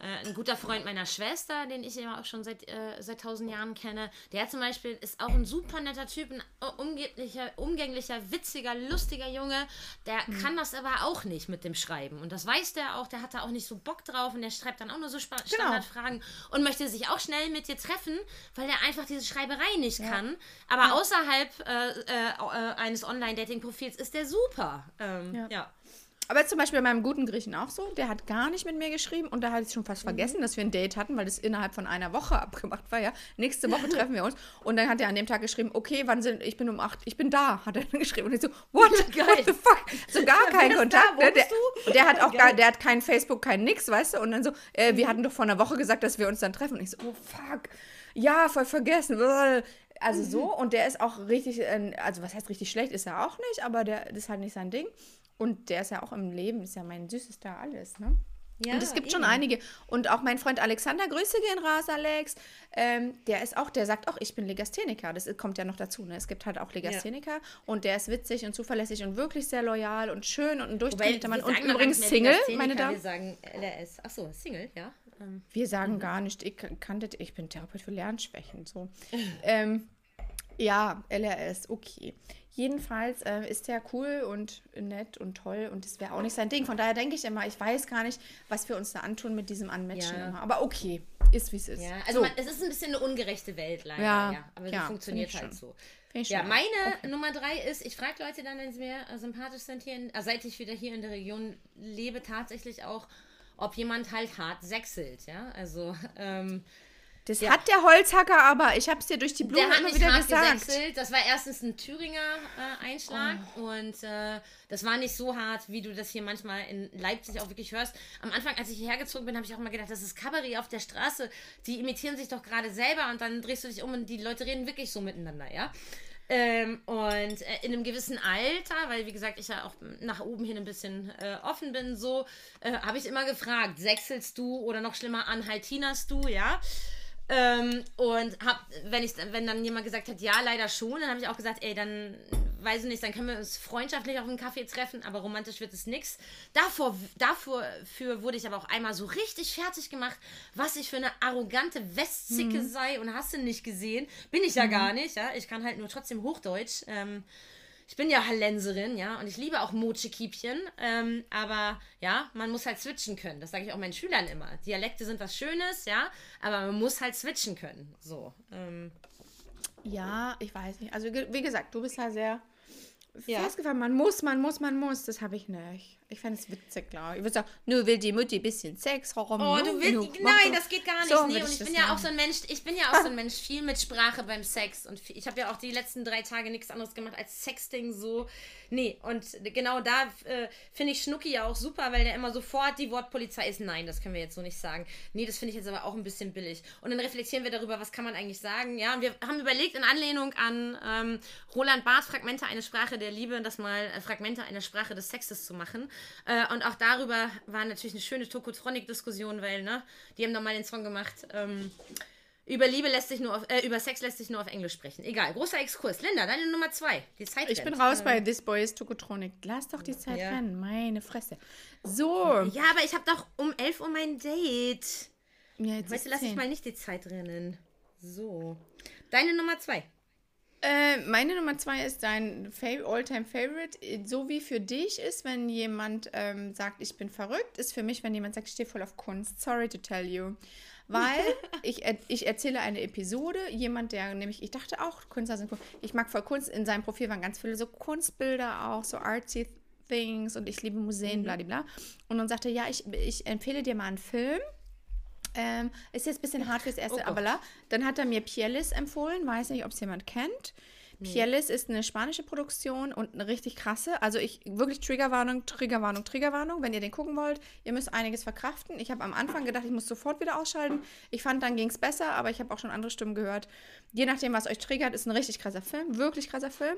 äh, ein guter Freund meiner Schwester, den ich ja auch schon seit, äh, seit tausend Jahren kenne, der zum Beispiel ist auch ein super netter Typ, ein äh, umgänglicher, umgänglicher, witziger, lustiger Junge. Der Hm. kann das aber auch nicht mit dem Schreiben. Und das weiß der auch, der hat da auch nicht so Bock drauf und der schreibt dann auch nur so Spa Genau. Standardfragen und möchte sich auch schnell mit dir treffen, weil er einfach diese Schreiberei nicht kann. Aber außerhalb äh, äh, äh, eines Online-Dating-Profils ist der super. Ähm, Ja. ja. Aber zum Beispiel bei meinem guten Griechen auch so. Der hat gar nicht mit mir geschrieben und da hatte ich schon fast vergessen, dass wir ein Date hatten, weil das innerhalb von einer Woche abgemacht war. Ja, nächste Woche treffen wir uns. Und dann hat er an dem Tag geschrieben, okay, wann sind, ich bin um acht, ich bin da, hat er dann geschrieben. Und ich so, what, what the fuck? So gar kein ist Kontakt. da? Ne? der, der hat auch gar, der hat kein Facebook, kein nix, weißt du? Und dann so, äh, wir hatten doch vor einer Woche gesagt, dass wir uns dann treffen. Und ich so, oh fuck. Ja, voll vergessen. Also so, und der ist auch richtig, äh, also was heißt richtig schlecht, ist er auch nicht, aber der das ist halt nicht sein Ding. Und der ist ja auch im Leben, ist ja mein süßester alles, ne? Ja, und es gibt schon eben. einige. Und auch mein Freund Alexander, Grüße gehen raus, Alex. Ähm, der ist auch, der sagt auch, ich bin Legastheniker. Das kommt ja noch dazu. Ne? Es gibt halt auch Legastheniker. Und der ist witzig und zuverlässig und wirklich sehr loyal und schön und ein durchtrainierter Mann. Und übrigens Single, meine Damen. Wir sagen LRS. Achso, Single, ja. Ähm, Wir sagen gar nicht, ich kannte, ich bin Therapeut für Lernschwächen. So. ähm, ja, LRS, okay. Jedenfalls äh, ist der cool und nett und toll und das wäre auch nicht sein Ding. Von daher denke ich immer, ich weiß gar nicht, was wir uns da antun mit diesem Unmatchen Ja. immer. Aber okay, ist wie es ist. ja, also so, man, es ist ein bisschen eine ungerechte Welt leider, Ja, ja. Aber ja, funktioniert halt schon. so. Ja, meine Nummer drei ist, ich frage Leute dann, wenn sie mir äh, sympathisch sind hier, in, äh, seit ich wieder hier in der Region lebe, tatsächlich auch, ob jemand halt hart sechselt, ja. Also, ähm, das ja. hat der Holzhacker aber. Ich habe es dir durch die Blume Der hat immer wieder gesagt. gesächselt. Das war erstens ein Thüringer äh, Einschlag und äh, das war nicht so hart, wie du das hier manchmal in Leipzig auch wirklich hörst. Am Anfang, als ich hierher gezogen bin, habe ich auch immer gedacht, das ist Kabarett auf der Straße. Die imitieren sich doch gerade selber und dann drehst du dich um und die Leute reden wirklich so miteinander, ja. Ähm, und äh, in einem gewissen Alter, weil wie gesagt, ich ja auch nach oben hin ein bisschen äh, offen bin, so, äh, habe ich immer gefragt, sechselst du oder noch schlimmer, anhaltinerst du, ja? Ähm, und hab, wenn ich, wenn dann jemand gesagt hat, ja, leider schon, dann habe ich auch gesagt, ey, dann weiß ich nicht, dann können wir uns freundschaftlich auf einen Kaffee treffen, aber romantisch wird es nix. Davor, davor für wurde ich aber auch einmal so richtig fertig gemacht, was ich für eine arrogante Westzicke sei und hast du nicht gesehen. Bin ich ja gar nicht, ja. Ich kann halt nur trotzdem Hochdeutsch. Ähm, ich bin ja Hallenserin, ja, und ich liebe auch Mochekiepchen, ähm, aber ja, man muss halt switchen können. Das sage ich auch meinen Schülern immer. Dialekte sind was Schönes, ja, aber man muss halt switchen können. So. Ähm, Ja, ich weiß nicht. Also wie gesagt, du bist ja sehr Ja. festgefahren. Man muss, man muss, man muss. Das habe ich nicht. Ich fände es witzig, glaube ich. Ich würde sagen, nur will die Mutti ein bisschen Sex herum. Oh, du willst. Nu, Nein, das geht gar nicht. So nee, und ich bin ja auch so ein Mensch, ich bin ja auch so ein Mensch, viel mit Sprache beim Sex. Und ich habe ja auch die letzten drei Tage nichts anderes gemacht als Sexting so. Nee, und genau da äh, finde ich Schnucki ja auch super, weil der immer sofort die Wortpolizei ist. Nein, das können wir jetzt so nicht sagen. Nee, das finde ich jetzt aber auch ein bisschen billig. Und dann reflektieren wir darüber, was kann man eigentlich sagen. Ja, und wir haben überlegt, in Anlehnung an ähm, Roland Barths Fragmente eine Sprache der Liebe, das mal äh, Fragmente einer Sprache des Sexes zu machen. Äh, und auch darüber war natürlich eine schöne Tokotronic-Diskussion, weil, ne, die haben nochmal den Song gemacht. Ähm, über Liebe lässt sich nur auf, äh, über Sex lässt sich nur auf Englisch sprechen. Egal, großer Exkurs. Linda, deine Nummer zwei. Die Zeit Ich bin raus bei This Boy is Tokotronic. Lass doch die Zeit Ja. rennen. Meine Fresse. So. Ja, aber ich habe doch um 11 Uhr mein Date. Ja, jetzt Weißt du, lass ich mal nicht die Zeit rennen. So. Deine Nummer zwei. Äh, meine Nummer zwei ist dein Fa Alltime Favorite. So wie für dich ist, wenn jemand ähm, sagt, ich bin verrückt, ist für mich, wenn jemand sagt, ich stehe voll auf Kunst. Sorry to tell you. Weil ich, er- ich erzähle eine Episode, jemand, der nämlich, ich dachte auch, Künstler sind cool. Ich mag voll Kunst. In seinem Profil waren ganz viele so Kunstbilder auch, so artsy Things und ich liebe Museen, bla, bla, bla. Und dann sagte er, ja, ich, ich empfehle dir mal einen Film. Ähm, ist jetzt ein bisschen hart fürs erste, Oh aber la. Dann hat er mir Pielis empfohlen, weiß nicht, ob es jemand kennt. Pielis ist eine spanische Produktion und eine richtig krasse. Also ich wirklich Triggerwarnung, Triggerwarnung, Triggerwarnung. Wenn ihr den gucken wollt, ihr müsst einiges verkraften. Ich habe am Anfang gedacht, ich muss sofort wieder ausschalten. Ich fand, dann ging es besser, aber ich habe auch schon andere Stimmen gehört. Je nachdem, was euch triggert, ist ein richtig krasser Film, wirklich krasser Film.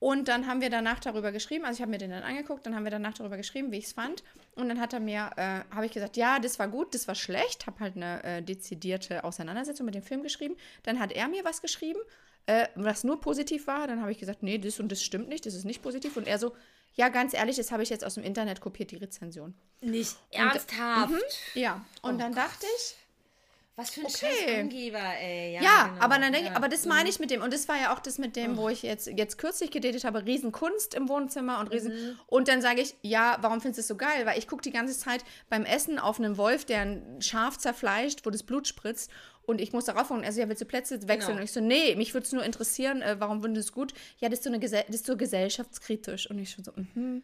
Und dann haben wir danach darüber geschrieben, also ich habe mir den dann angeguckt, dann haben wir danach darüber geschrieben, wie ich es fand. Und dann hat er mir, äh, habe ich gesagt, ja, das war gut, das war schlecht, habe halt eine äh, dezidierte Auseinandersetzung mit dem Film geschrieben. Dann hat er mir was geschrieben, äh, was nur positiv war. Dann habe ich gesagt, nee, das und das stimmt nicht, das ist nicht positiv. Und er so, ja, ganz ehrlich, das habe ich jetzt aus dem Internet kopiert, die Rezension. Nicht ernsthaft. Ja, und Oh dann dachte ich, Was für ein Okay. scheiß Angeber, ey. Ja, Ja, genau. aber dann denke Ja. aber das meine ich mit dem. Und das war ja auch das mit dem, wo ich jetzt, jetzt kürzlich gedatet habe, Riesenkunst im Wohnzimmer und Riesen. Und dann sage ich, ja, warum findest du es so geil? Weil ich gucke die ganze Zeit beim Essen auf einen Wolf, der ein Schaf zerfleischt, wo das Blut spritzt. Und ich muss darauf und er so, ja, willst du Plätze wechseln? Genau. Und ich so, nee, mich würde es nur interessieren, äh, warum findest du es gut? Ja, das ist so, eine Gesell das ist so gesellschaftskritisch. Und ich schon so, mhm.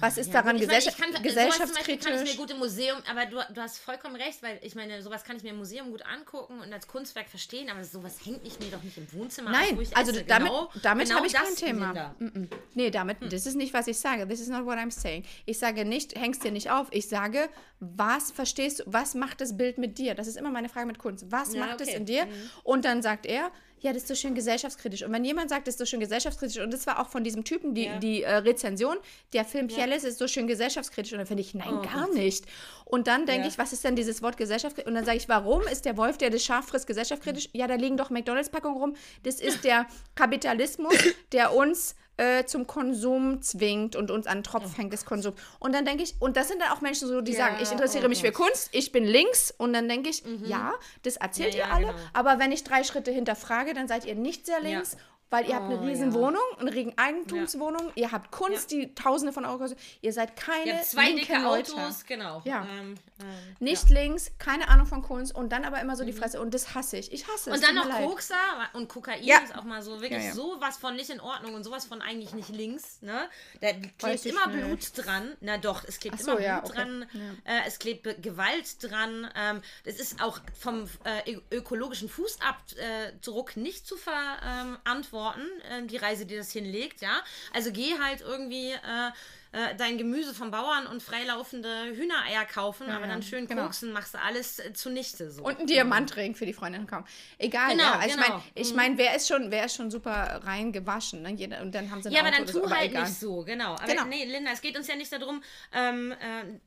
Was ist daran Ich meine, ich kann, sowas zum Beispiel kann ich gesellschaftskritisch? mir gut im Museum, aber du, du hast vollkommen recht, weil ich meine, sowas kann ich mir im Museum gut angucken und als Kunstwerk verstehen, aber sowas hängt ich mir doch nicht im Wohnzimmer Nein, auf, wo ich also esse. damit, genau, damit genau habe ich kein Thema. Linda. Mm-mm. Nee, damit, Hm. das ist nicht, was ich sage. This is not what I'm saying. Ich sage nicht, hängst dir nicht auf. Ich sage, was verstehst du, was macht das Bild mit dir? Das ist immer meine Frage mit Kunst. Was Ja, macht es okay. Mhm. in dir? Und dann sagt er, ja, das ist so schön gesellschaftskritisch. Und wenn jemand sagt, das ist so schön gesellschaftskritisch, und das war auch von diesem Typen die, die äh, Rezension, der Film Pialis ist so schön gesellschaftskritisch. Und dann finde ich, nein, Oh gar nicht. Und dann denke Ja. ich, was ist denn dieses Wort gesellschaftskritisch? Und dann sage ich, warum ist der Wolf, der das Schaf frisst, gesellschaftskritisch? Ja, da liegen doch McDonalds-Packungen rum. Das ist der Kapitalismus, der uns äh, zum Konsum zwingt und uns an den Tropf hängt des Konsums. Und dann denke ich, und das sind dann auch Menschen so, die Ja, sagen, ich interessiere oh mich für Gott. Kunst, ich bin links. Und dann denke ich, ja, das erzählt Ja, ihr alle, genau. aber wenn ich drei Schritte hinterfrage, dann seid ihr nicht sehr links. Weil ihr habt eine Oh, riesen ja. Wohnung, eine riesen Eigentumswohnung, ihr habt Kunst, die Tausende von Euro kostet, ihr seid keine Ihr habt zwei dicke Leute. Autos, genau. Ja. Ähm, ähm, Nicht links, keine Ahnung von Kunst und dann aber immer so die Fresse und das hasse ich. Ich hasse es. Mhm. Und dann noch. Kokser und Kokain Ja. ist auch mal so wirklich Ja, ja. sowas von nicht in Ordnung und sowas von eigentlich nicht links. Ne? Da klebt Weiß immer nicht. Blut dran. Na doch, es klebt so, immer ja, Blut okay. dran. Äh, es klebt Gewalt dran. Ähm, das ist auch vom äh, ökologischen Fußabdruck nicht zu verantworten, äh, die Reise, die das hinlegt. Ja? Also geh halt irgendwie äh, äh, dein Gemüse vom Bauern und freilaufende Hühnereier kaufen, aber ja, dann schön genau. koksen, machst du alles äh, zunichte. So. Und einen Diamantring für die Freundin kaum. Egal, Genau, ja. Also genau. ich meine, ich mein, wer ist schon, wer ist schon super rein gewaschen, ne? Jeder, und dann haben sie Ja, aber dann tu aber halt egal. nicht so, genau. Aber Genau. nee, Linda, es geht uns ja nicht darum, ähm,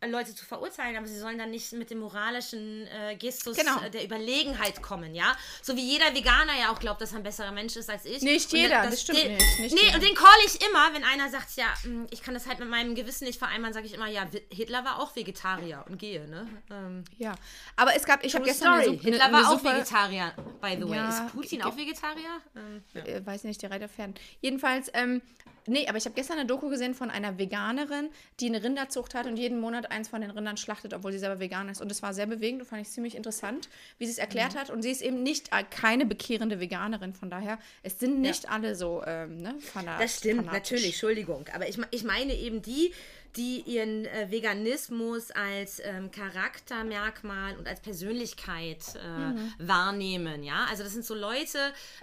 äh, Leute zu verurteilen, aber sie sollen dann nicht mit dem moralischen äh, Gestus Genau. der Überlegenheit kommen, ja? So wie jeder Veganer ja auch glaubt, dass er ein besserer Mensch ist als ich. Nicht Und jeder, das stimmt den, nicht, nicht nee, jeder. und den call ich immer, wenn einer sagt, ja, mh, ich kann das halt mit meinem Gewissen nicht vereinbaren, sage ich immer, ja, Hitler war auch Vegetarier und gehe, ne? Ähm, Ja, aber es gab, ich habe gestern eine, Story. Sup- Hitler eine, war eine auch super, Vegetarier, by the way. Ja, ist Putin auch Vegetarier? Ähm, ja. äh, weiß nicht, die Reiterpferden. Jedenfalls, ähm, nee, aber ich habe gestern eine Doku gesehen von einer Veganerin, die eine Rinderzucht hat und jeden Monat eins von den Rindern schlachtet, obwohl sie selber vegan ist. Und das war sehr bewegend und fand ich ziemlich interessant, wie sie es Mhm. erklärt hat. Und sie ist eben nicht äh, keine bekehrende Veganerin, von daher, es sind nicht alle so, ähm, ne, fanat Das stimmt, fanatisch. natürlich, Entschuldigung. Aber ich, ich meine eben die, die ihren äh, Veganismus als ähm, Charaktermerkmal und als Persönlichkeit äh, wahrnehmen, ja. Also das sind so Leute,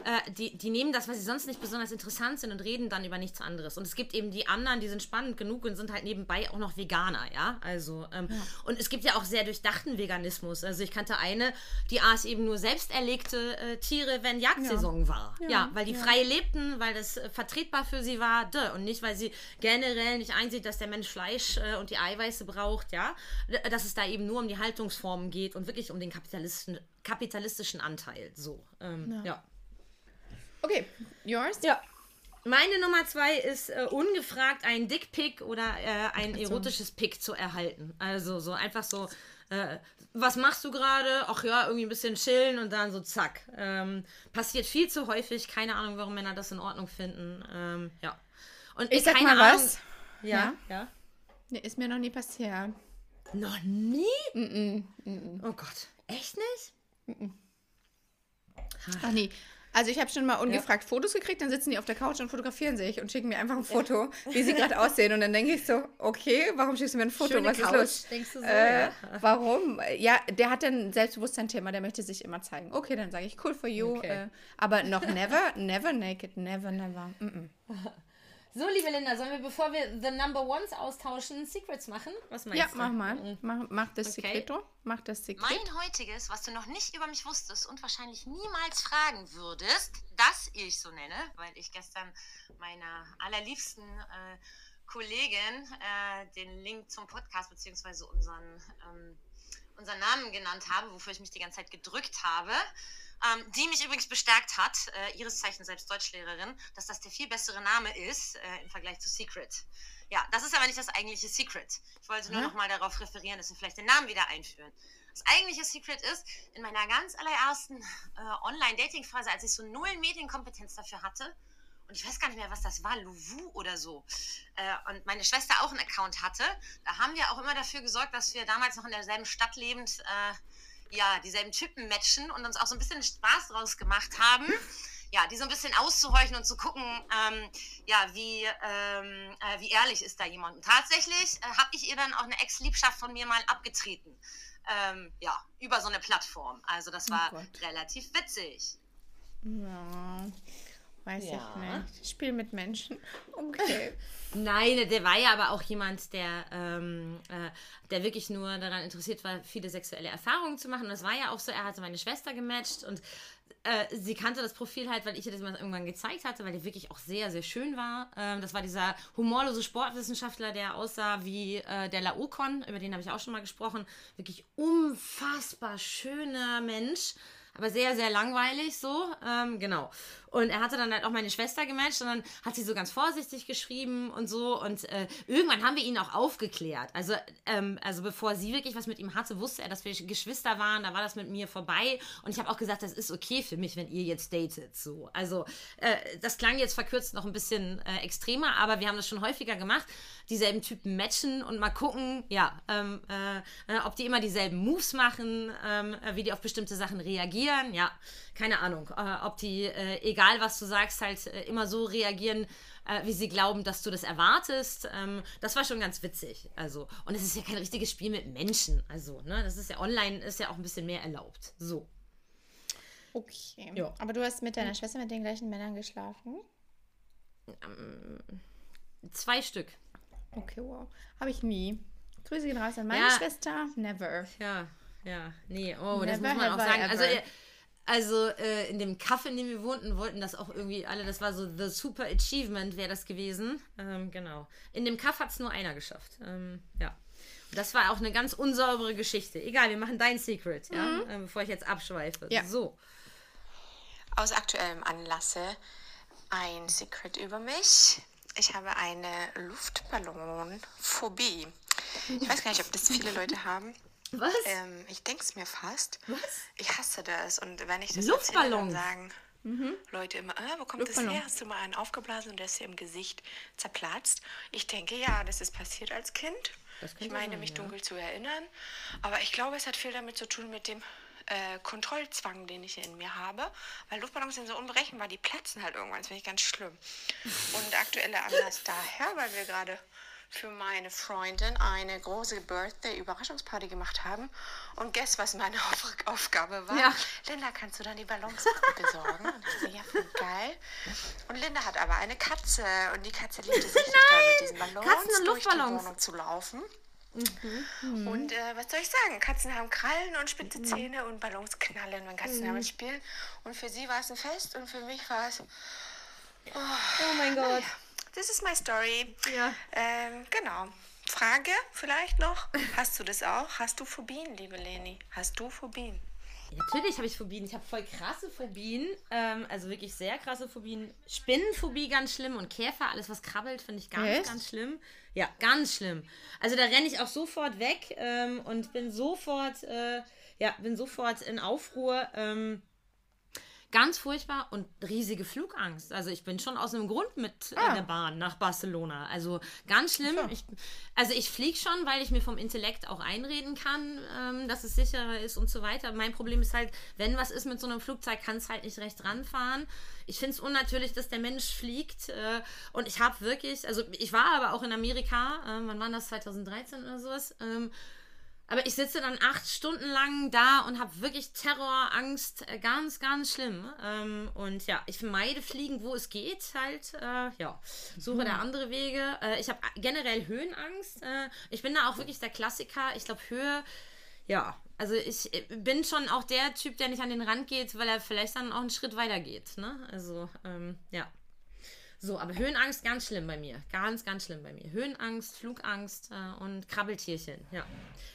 äh, die, die nehmen das, weil sie sonst nicht besonders interessant sind und reden dann über nichts anderes. Und es gibt eben die anderen, die sind spannend genug und sind halt nebenbei auch noch Veganer, ja. Also, ähm, und es gibt ja auch sehr durchdachten Veganismus. Also ich kannte eine, die aß eben nur selbst erlegte äh, Tiere, wenn Jagdsaison war. Ja, weil die frei lebten, weil das äh, vertretbar für sie war, und nicht, weil sie generell nicht einsieht, dass der Mensch Fleisch äh, und die Eiweiße braucht, ja, dass es da eben nur um die Haltungsformen geht und wirklich um den kapitalistischen, kapitalistischen Anteil, so, ähm, ja. Okay, yours? Ja. Meine Nummer zwei ist äh, ungefragt ein Dickpick oder äh, ein erotisches Pick zu erhalten. Also so einfach so, äh, was machst du gerade? Ach ja, irgendwie ein bisschen chillen und dann so zack. Ähm, passiert viel zu häufig. Keine Ahnung, warum Männer das in Ordnung finden. Ähm, ja. Und Ich sag keine mal Ahnung- was. Ja, ja. Nee, ist mir noch nie passiert. Noch nie? Oh Gott. Echt nicht? Ach nee. Also ich habe schon mal ungefragt Fotos gekriegt, dann sitzen die auf der Couch und fotografieren sich und schicken mir einfach ein Foto, wie sie gerade aussehen. Und dann denke ich so, okay, warum schickst du mir ein Foto? Schöne Was Couch, ist los? denkst du so, äh, ja. Warum? Ja, der hat ein Selbstbewusstsein-Thema, der möchte sich immer zeigen. Okay, dann sage ich, cool for you. Okay. Äh, aber noch never, never naked, never, never. Mm -mm. So, liebe Linda, sollen wir, bevor wir The Number Ones austauschen, Secrets machen? Was meinst Ja, du? mach mal. Mach, mach das Okay. Secreto. Mach das Secret. Mein heutiges, was du noch nicht über mich wusstest und wahrscheinlich niemals fragen würdest, das ich so nenne, weil ich gestern meiner allerliebsten äh, Kollegin äh, den Link zum Podcast beziehungsweise unseren, ähm, unseren Namen genannt habe, wofür ich mich die ganze Zeit gedrückt habe. Ähm, die mich übrigens bestärkt hat, äh, ihres Zeichens selbst Deutschlehrerin, dass das der viel bessere Name ist äh, im Vergleich zu Secret. Ja, das ist aber nicht das eigentliche Secret. Ich wollte nur noch mal darauf referieren, dass wir vielleicht den Namen wieder einführen. Das eigentliche Secret ist, in meiner ganz allerersten äh, Online-Dating-Phase, als ich so null Medienkompetenz dafür hatte, und ich weiß gar nicht mehr, was das war, Louvu oder so, äh, und meine Schwester auch einen Account hatte, da haben wir auch immer dafür gesorgt, dass wir damals noch in derselben Stadt lebend, äh, ja, dieselben Typen matchen und uns auch so ein bisschen Spaß draus gemacht haben. Ja, die so ein bisschen auszuhorchen und zu gucken, ähm, ja, wie, ähm, äh, wie ehrlich ist da jemand. Und tatsächlich äh, habe ich ihr dann auch eine Ex-Liebschaft von mir mal abgetreten. Ähm, ja, über so eine Plattform. Also das war Gott. relativ witzig. Ja, weiß Ja. ich nicht. Spiel mit Menschen. Okay. Nein, der war ja aber auch jemand, der, ähm, äh, der wirklich nur daran interessiert war, viele sexuelle Erfahrungen zu machen. Und das war ja auch so, er hatte meine Schwester gematcht und äh, sie kannte das Profil halt, weil ich ihr das mal irgendwann gezeigt hatte, weil der wirklich auch sehr, sehr schön war. Ähm, das war dieser humorlose Sportwissenschaftler, der aussah wie äh, der Laokon, über den habe ich auch schon mal gesprochen. Wirklich unfassbar schöner Mensch aber sehr, sehr langweilig so. Ähm, genau. Und er hatte dann halt auch meine Schwester gematcht und dann hat sie so ganz vorsichtig geschrieben und so. Und äh, irgendwann haben wir ihn auch aufgeklärt. Also, ähm, also bevor sie wirklich was mit ihm hatte, wusste er, dass wir Geschwister waren. Da war das mit mir vorbei. Und ich habe auch gesagt, das ist okay für mich, wenn ihr jetzt datet. So. Also, äh, das klang jetzt verkürzt noch ein bisschen äh, extremer, aber wir haben das schon häufiger gemacht. Dieselben Typen matchen und mal gucken, ja, ähm, äh, äh, ob die immer dieselben Moves machen, ähm, äh, wie die auf bestimmte Sachen reagieren. Ja, keine Ahnung, ob die, egal egal was du sagst, halt äh, immer so reagieren, äh, wie sie glauben, dass du das erwartest. Ähm, das war schon ganz witzig. Also, und es ist ja kein richtiges Spiel mit Menschen. Also, ne, das ist ja online, ist ja auch ein bisschen mehr erlaubt. So. Okay. Jo. Aber du hast mit deiner Schwester mit den gleichen Männern geschlafen? Ähm, zwei Stück. Okay, wow. Habe ich nie. Grüße gehen raus an meine ja. Schwester. Never. Ja, ja. Nee, oh, Never das muss man auch sagen. Also, ever. Also, also äh, in dem Kaff, in dem wir wohnten, wollten das auch irgendwie alle, das war so The Super Achievement wäre das gewesen. Ähm, genau. In dem Kaff hat es nur einer geschafft. Ähm, ja. das war auch eine ganz unsaubere Geschichte. Egal, wir machen dein Secret, ja, mhm. äh, bevor ich jetzt abschweife. Ja. So. Aus aktuellem Anlasse ein Secret über mich. Ich habe eine Luftballonphobie. Ich weiß gar nicht, ob das viele Leute haben. Was? Ähm, ich denke es mir fast. Was? Ich hasse das. Und wenn ich das Luftballon. sagen mhm. Leute immer, äh, wo kommt das her? Hast du mal einen aufgeblasen und der ist dir im Gesicht zerplatzt? Ich denke, ja, das ist passiert als Kind. Ich meine, sein, mich ja. dunkel zu erinnern. Aber ich glaube, es hat viel damit zu tun mit dem äh, Kontrollzwang, den ich in mir habe. Weil Luftballons sind so unberechenbar, die platzen halt irgendwann. Das finde ich ganz schlimm. Und aktuelle Anlass daher, weil wir gerade für meine Freundin eine große Birthday-Überraschungsparty gemacht haben. Und guess, was meine Auf Aufgabe war? Ja. Linda, kannst du dann die Ballons besorgen? Und ich so, ja, voll geil. Und Linda hat aber eine Katze und die Katze liebte sich total mit diesen Ballons durch die Wohnung zu laufen. Mhm. Und äh, was soll ich sagen? Katzen haben Krallen und spitze mhm. Zähne und Ballons knallen, wenn Katzen mhm. damit spielen. Und für sie war es ein Fest und für mich war es. Oh, oh mein Gott. Naja. This is my story. Ja. Ähm, genau. Frage vielleicht noch. Hast du das auch? Hast du Phobien, liebe Leni? Hast du Phobien? Ja, natürlich habe ich Phobien. Ich habe voll krasse Phobien. Ähm, also wirklich sehr krasse Phobien. Spinnenphobie ganz schlimm und Käfer, alles was krabbelt, finde ich ganz, Echt? ganz schlimm. Ja, ganz schlimm. Also da renne ich auch sofort weg ähm, und bin sofort, äh, ja, bin sofort in Aufruhr. Ähm, Ganz furchtbar und riesige Flugangst. Also ich bin schon aus einem Grund mit ah. der Bahn nach Barcelona. Also ganz schlimm. Ich, also ich fliege schon, weil ich mir vom Intellekt auch einreden kann, ähm, dass es sicherer ist und so weiter. Mein Problem ist halt, wenn was ist mit so einem Flugzeug, kann es halt nicht recht ranfahren. Ich finde es unnatürlich, dass der Mensch fliegt. Äh, und ich habe wirklich, also ich war aber auch in Amerika, äh, wann war das, 2013 oder sowas, ähm, aber ich sitze dann acht Stunden lang da und habe wirklich Terror, Angst, äh, ganz, ganz schlimm. Ähm, und ja, ich vermeide Fliegen, wo es geht, halt. Äh, ja, suche mhm. da andere Wege. Äh, ich habe generell Höhenangst. Äh, ich bin da auch wirklich der Klassiker. Ich glaube, Höhe, ja, also ich äh, bin schon auch der Typ, der nicht an den Rand geht, weil er vielleicht dann auch einen Schritt weiter geht. Ne? Also, ähm, ja. So, aber Höhenangst ganz schlimm bei mir. Ganz, ganz schlimm bei mir. Höhenangst, Flugangst äh, und Krabbeltierchen, ja.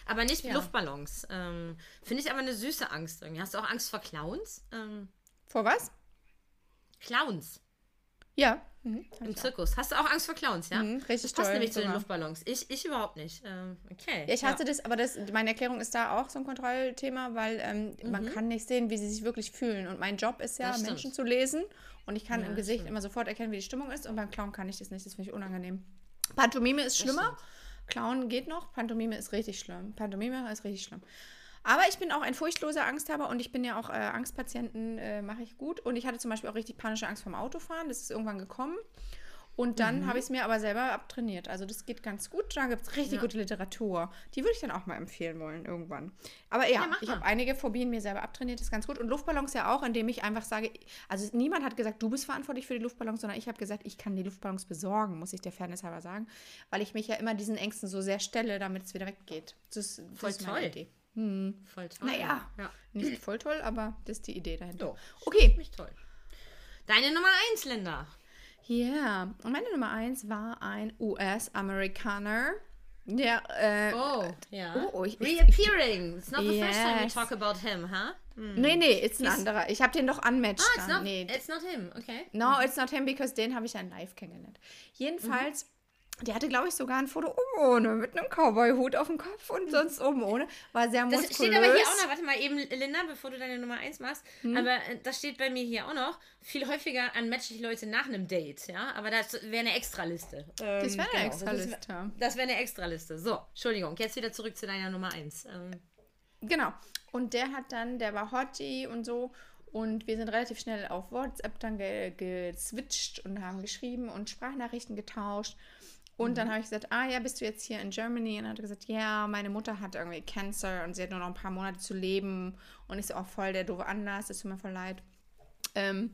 Aber nicht ja. Luftballons. Ähm, Finde ich aber eine süße Angst irgendwie. Hast du auch Angst vor Clowns? Ähm, vor was? Clowns. Ja. Mhm, Im Zirkus. Hast du auch Angst vor Clowns, ja? Mhm, richtig das passt toll, nämlich zu den Luftballons. Ich, ich überhaupt nicht. Ähm, okay. Ja, ich hasse ja. das, aber das, meine Erklärung ist da auch so ein Kontrollthema, weil ähm, mhm. man kann nicht sehen, wie sie sich wirklich fühlen. Und mein Job ist ja, Menschen zu lesen und ich kann ja, im Gesicht stimmt. immer sofort erkennen, wie die Stimmung ist. Und beim Clown kann ich das nicht. Das finde ich unangenehm. Pantomime ist schlimmer. Clown geht noch. Pantomime ist richtig schlimm. Pantomime ist richtig schlimm. Aber ich bin auch ein furchtloser Angsthaber und ich bin ja auch äh, Angstpatienten, äh, mache ich gut. Und ich hatte zum Beispiel auch richtig panische Angst vom Autofahren. Das ist irgendwann gekommen. Und dann mhm. habe ich es mir aber selber abtrainiert. Also das geht ganz gut. Da gibt es richtig ja. gute Literatur. Die würde ich dann auch mal empfehlen wollen irgendwann. Aber ja, ja ich habe einige Phobien mir selber abtrainiert. Das ist ganz gut. Und Luftballons ja auch, indem ich einfach sage, also niemand hat gesagt, du bist verantwortlich für die Luftballons, sondern ich habe gesagt, ich kann die Luftballons besorgen, muss ich der Fairness halber sagen. Weil ich mich ja immer diesen Ängsten so sehr stelle, damit es wieder weggeht. Das, das Voll ist meine toll. Idee. Voll toll. Naja, Ja. nicht voll toll, aber das ist die Idee dahinter. So. Okay, Mich toll. Deine Nummer 1, Linda. Ja. Und meine Nummer eins war ein US-Amerikaner, der, äh, Oh, ja. Oh, oh, ich- Reappearing. It's not the first time we Yes. talk about him, huh? nee, nee, ist ein anderer. Ich habe den doch unmatched. Ah, it's not, nee, it's not him, okay. No, it's not him, because den habe ich ja live kennengelernt. Jedenfalls, der hatte, glaube ich, sogar ein Foto oben ohne, mit einem Cowboy-Hut auf dem Kopf und sonst oben ohne. War sehr Das muskulös. steht aber hier auch noch, warte mal eben, Linda, bevor du deine Nummer 1 machst. Hm? Aber äh, das steht bei mir hier auch noch. Viel häufiger unmatche ich Leute nach einem Date, ja. Aber das wäre eine Extraliste. Ähm, Das wäre eine genau, Extraliste. Das, das wäre eine Extraliste. So, Entschuldigung, jetzt wieder zurück zu deiner Nummer 1. Ähm, Genau. Und der hat dann, der war Hottie und so. Und wir sind relativ schnell auf WhatsApp dann ge geswitcht und haben geschrieben und Sprachnachrichten getauscht. Und dann habe ich gesagt, ah ja, bist du jetzt hier in Germany? Und er hat gesagt, ja, meine Mutter hat irgendwie Cancer und sie hat nur noch ein paar Monate zu leben. Und ich so, auch voll der doofe Anlass, das tut mir voll leid. Ähm,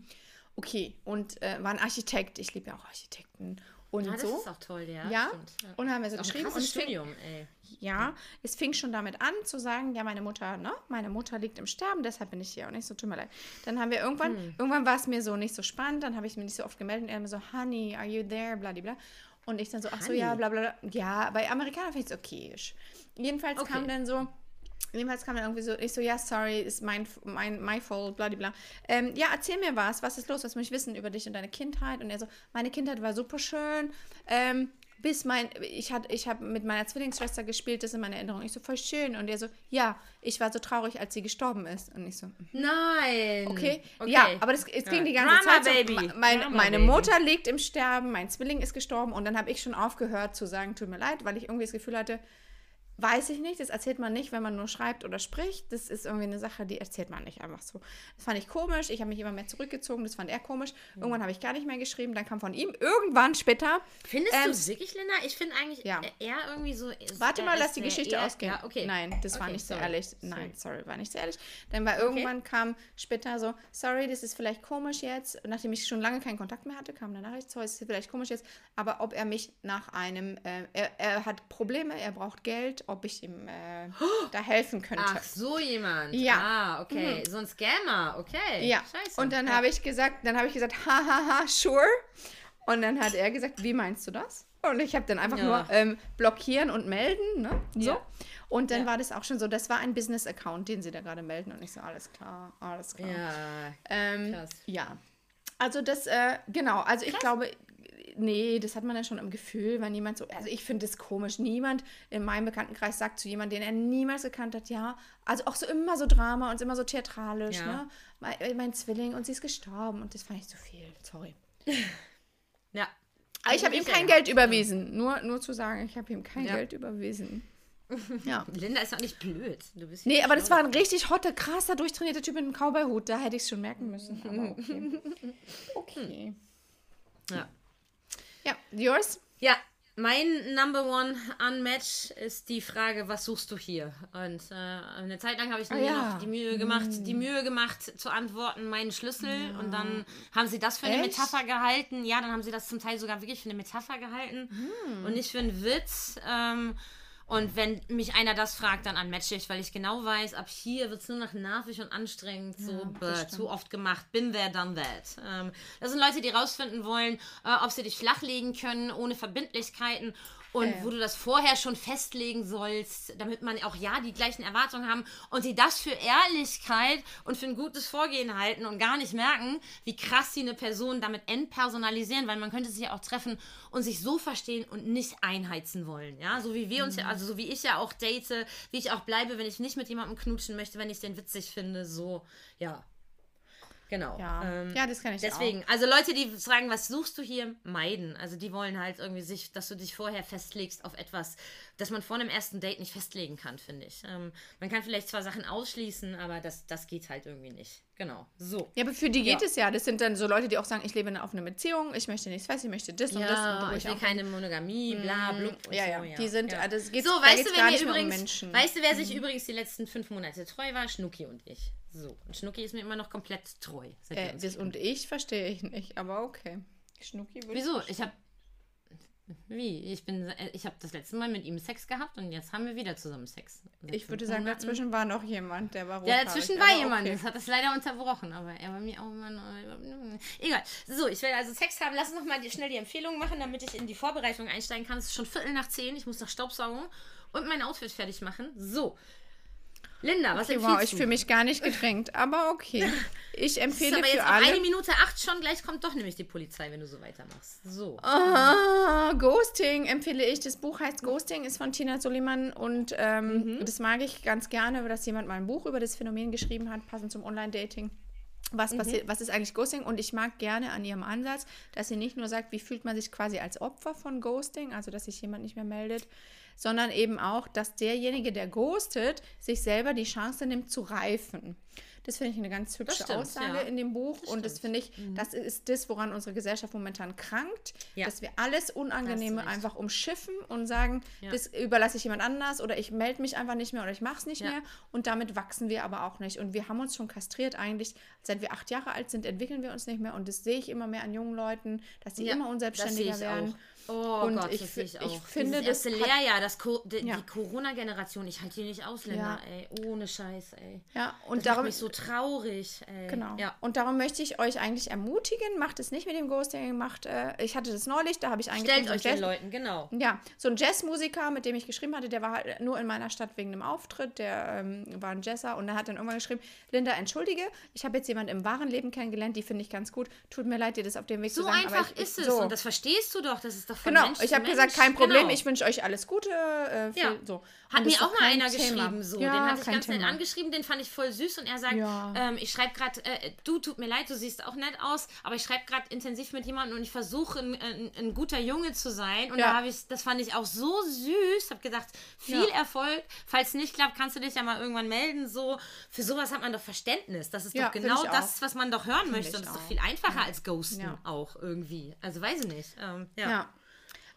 okay, und äh, war ein Architekt. Ich liebe ja auch Architekten. Und ah, das so. ist auch toll, ja. ja, stimmt, ja. und haben wir so geschrieben. Und es fing- Studium, ey. ja, es fing schon damit an zu sagen, ja, meine Mutter, ne, meine Mutter liegt im Sterben, deshalb bin ich hier und nicht so, tut mir leid. Dann haben wir irgendwann, Hm. irgendwann war es mir so nicht so spannend, dann habe ich mich nicht so oft gemeldet und er mir so, Honey, are you there, bladibla. Und ich dann so, ach so, ja, bla bla bla. Ja, bei Amerikanern finde ich es okay. Jedenfalls Okay. kam dann so, Jedenfalls kam dann irgendwie so, ich so, ja, sorry, ist mein, mein, my fault, bladibla. Ähm, ja, erzähl mir was, was ist los, was muss ich wissen über dich und deine Kindheit? Und er so, meine Kindheit war super schön, ähm, bis mein, ich, hat, ich habe mit meiner Zwillingsschwester gespielt, das ist in meiner Erinnerung. Ich so, voll schön. Und er so, ja, ich war so traurig, als sie gestorben ist. Und ich so, mhm. Nein. Okay. Ja, aber das, es ging die ganze Drama, Zeit so. Baby. me- Mein, Drama, meine Baby. Mutter liegt im Sterben, mein Zwilling ist gestorben und dann habe ich schon aufgehört zu sagen, tut mir leid, weil ich irgendwie das Gefühl hatte, weiß ich nicht, das erzählt man nicht, wenn man nur schreibt oder spricht. Das ist irgendwie eine Sache, die erzählt man nicht einfach so. Das fand ich komisch. Ich habe mich immer mehr zurückgezogen, das fand er komisch. Irgendwann habe ich gar nicht mehr geschrieben, dann kam von ihm irgendwann später. Findest Ähm, du es wirklich, Linda? Ich finde eigentlich ja. äh, eher irgendwie so. Warte mal, lass die Geschichte eher, ausgehen. Ja, okay. Nein, das war Okay, nicht so sorry. ehrlich. Nein, sorry, war nicht so ehrlich. Dann war irgendwann kam später so, sorry, das ist vielleicht komisch jetzt. Nachdem ich schon lange keinen Kontakt mehr hatte, kam eine Nachricht, sorry, das ist vielleicht komisch jetzt, aber ob er mich nach einem, äh, er, er hat Probleme, er braucht Geld, ob ich ihm äh, da helfen könnte. Ach, so jemand. Ja. Ah, okay. So ein Scammer, okay. Ja, Scheiße. und dann ja. habe ich gesagt, dann habe ich gesagt, hahaha, sure. Und dann hat er gesagt, wie meinst du das? Und ich habe dann einfach Ja. nur ähm, blockieren und melden, ne? So. Ja. Und dann Ja. war das auch schon so, das war ein Business-Account, den sie da gerade melden. Und ich so, alles klar, alles klar. Ja. ähm, krass. ja. Also das, äh, genau, also ich glaube, nee, das hat man dann schon im Gefühl, wenn jemand so, also ich finde es komisch, niemand in meinem Bekanntenkreis sagt zu jemandem, den er niemals gekannt hat, ja, also auch so immer so Drama und immer so theatralisch, Ja. ne? Mein, äh, mein Zwilling und sie ist gestorben und das fand ich zu viel, sorry. Ja. Aber ich habe ihm kein. Geld überwiesen, nur, nur zu sagen, ich habe ihm kein Ja. Geld überwiesen. Ja. Linda ist auch nicht blöd. Du bist Nee, aber das schlau. war ein richtig hotter, krasser, durchtrainierter Typ mit einem Cowboy-Hut. Da hätte ich es schon merken müssen. Okay. okay. Ja. Ja, yours? Ja, mein Number One Unmatch ist die Frage, was suchst du hier? Und äh, eine Zeit lang habe ich mir Ah, ja. noch die Mühe gemacht, die Mühe gemacht zu antworten, meinen Schlüssel. Und dann haben sie das für eine Echt? Metapher gehalten. Ja, dann haben sie das zum Teil sogar wirklich für eine Metapher gehalten und nicht für einen Witz. Ähm, und wenn mich einer das fragt, dann unmatche ich, weil ich genau weiß, ab hier wird es nur noch nervig und anstrengend, so bäh, zu oft gemacht. Bin there, done that. Ähm, das sind Leute, die rausfinden wollen, äh, ob sie dich flachlegen können, ohne Verbindlichkeiten. Und wo du das vorher schon festlegen sollst, damit man auch ja die gleichen Erwartungen haben und sie das für Ehrlichkeit und für ein gutes Vorgehen halten und gar nicht merken, wie krass sie eine Person damit entpersonalisieren, weil man könnte sich ja auch treffen und sich so verstehen und nicht einheizen wollen. Ja, so wie wir uns ja, also so wie ich ja auch date, wie ich auch bleibe, wenn ich nicht mit jemandem knutschen möchte, wenn ich den witzig finde, so, ja. Genau. Ja, Ähm, ja das kann ich Deswegen, also Leute, die fragen, was suchst du hier, meiden. Also die wollen halt irgendwie sich, dass du dich vorher festlegst auf etwas, das man vor einem ersten Date nicht festlegen kann, finde ich. Ähm, man kann vielleicht zwar Sachen ausschließen, aber das, das geht halt irgendwie nicht. Genau. So. Ja, aber für die geht Ja. es ja. Das sind dann so Leute, die auch sagen, ich lebe in einer offenen Beziehung, ich möchte nichts fest, ich möchte das und das. Und Ja, ich will auch- keine Monogamie, bla, blub. und ja, so, ja, die sind, ja. also es geht- so, weißt du, gar wer mir um übrigens, Menschen. weißt du, wer sich übrigens die letzten fünf Monate treu war? Schnucki und ich. So. Und Schnucki ist mir immer noch komplett treu. Äh, das und ich verstehe ich nicht, aber okay. Schnucki würde Wieso? Ich habe. Wie? Ich bin, äh, ich habe das letzte Mal mit ihm Sex gehabt und jetzt haben wir wieder zusammen Sex. Seit Ich würde sagen, Monaten. dazwischen war noch jemand, der war Ja, dazwischen war jemand. okay. Das hat das leider unterbrochen, aber er war mir auch immer noch. Egal. So, ich werde also Sex haben. Lass uns noch mal die, schnell die Empfehlungen machen, damit ich in die Vorbereitung einsteigen kann. Es ist schon Viertel nach zehn. Ich muss noch Staubsaugen und mein Outfit fertig machen. So. Linda, was Okay, empfiehlst wow, ich fühle mich gar nicht gedrängt, aber okay. Ich Es ist empfehle aber für jetzt auch alle. eine Minute acht schon. Gleich kommt doch nämlich die Polizei, wenn du so weitermachst. So. Ah, Ghosting empfehle ich. Das Buch heißt Ghosting, ist von Tina Soliman und ähm, Mhm. das mag ich ganz gerne, dass jemand mal ein Buch über das Phänomen geschrieben hat, passend zum Online-Dating. Was, Mhm. passiert, was ist eigentlich Ghosting? Und ich mag gerne an ihrem Ansatz, dass sie nicht nur sagt, wie fühlt man sich quasi als Opfer von Ghosting, also dass sich jemand nicht mehr meldet, sondern eben auch, dass derjenige, der ghostet, sich selber die Chance nimmt zu reifen. Das finde ich eine ganz hübsche stimmt, Aussage ja. in dem Buch und das stimmt. Mhm. finde ich, das ist das, woran unsere Gesellschaft momentan krankt, Ja. dass wir alles Unangenehme einfach umschiffen und sagen, Ja. das überlasse ich jemand anders oder ich melde mich einfach nicht mehr oder ich mache es nicht mehr und damit wachsen wir aber auch nicht und wir haben uns schon kastriert eigentlich, seit wir acht Jahre alt sind, entwickeln wir uns nicht mehr und das sehe ich immer mehr an jungen Leuten, dass sie immer das unselbstständiger werden. auch. Oh Und Gott, ich das sehe ich auch. ich finde, Dieses das erste hat- Lehrjahr, das Co die, Ja. die Corona-Generation, ich halte die nicht aus, Linda, ey. Ohne Scheiß, ey. Ja, und Das darum macht mich so traurig, ey. Genau. Ja. Und darum möchte ich euch eigentlich ermutigen, macht es nicht mit dem Ghosting, macht, äh, ich hatte das neulich, da habe ich eingetragen, Stellt so euch den Jazz- Leuten, genau. Ja, so ein Jazzmusiker, mit dem ich geschrieben hatte, der war halt nur in meiner Stadt wegen einem Auftritt, der ähm, war ein Jazzer und der hat dann irgendwann geschrieben, Linda, entschuldige, ich habe jetzt jemanden im wahren Leben kennengelernt, die finde ich ganz gut, tut mir leid, dir das auf dem Weg So zu sagen. aber einfach ich, ist es. So. Und das verstehst du doch. Das ist doch von Genau, Mensch ich habe gesagt, kein Problem, Genau. ich wünsche euch alles Gute. Äh, viel, Ja. so. Hat mir auch mal einer Thema. geschrieben, so. Ja, den hatte ich ganz nett Thema. angeschrieben, den fand ich voll süß und er sagt, Ja. ähm, ich schreibe gerade, äh, du, tut mir leid, du siehst auch nett aus, aber ich schreibe gerade intensiv mit jemandem und ich versuche ein, ein, ein guter Junge zu sein. Und da habe ich, das fand ich auch so süß, habe gedacht, viel. Erfolg. Falls nicht klappt, kannst du dich ja mal irgendwann melden. So, für sowas hat man doch Verständnis. Das ist doch find genau das, was man doch hören möchte. ich Und das ist doch viel einfacher als Ghosten Ja. auch irgendwie. Also weiß ich nicht. Ähm, ja. Ja.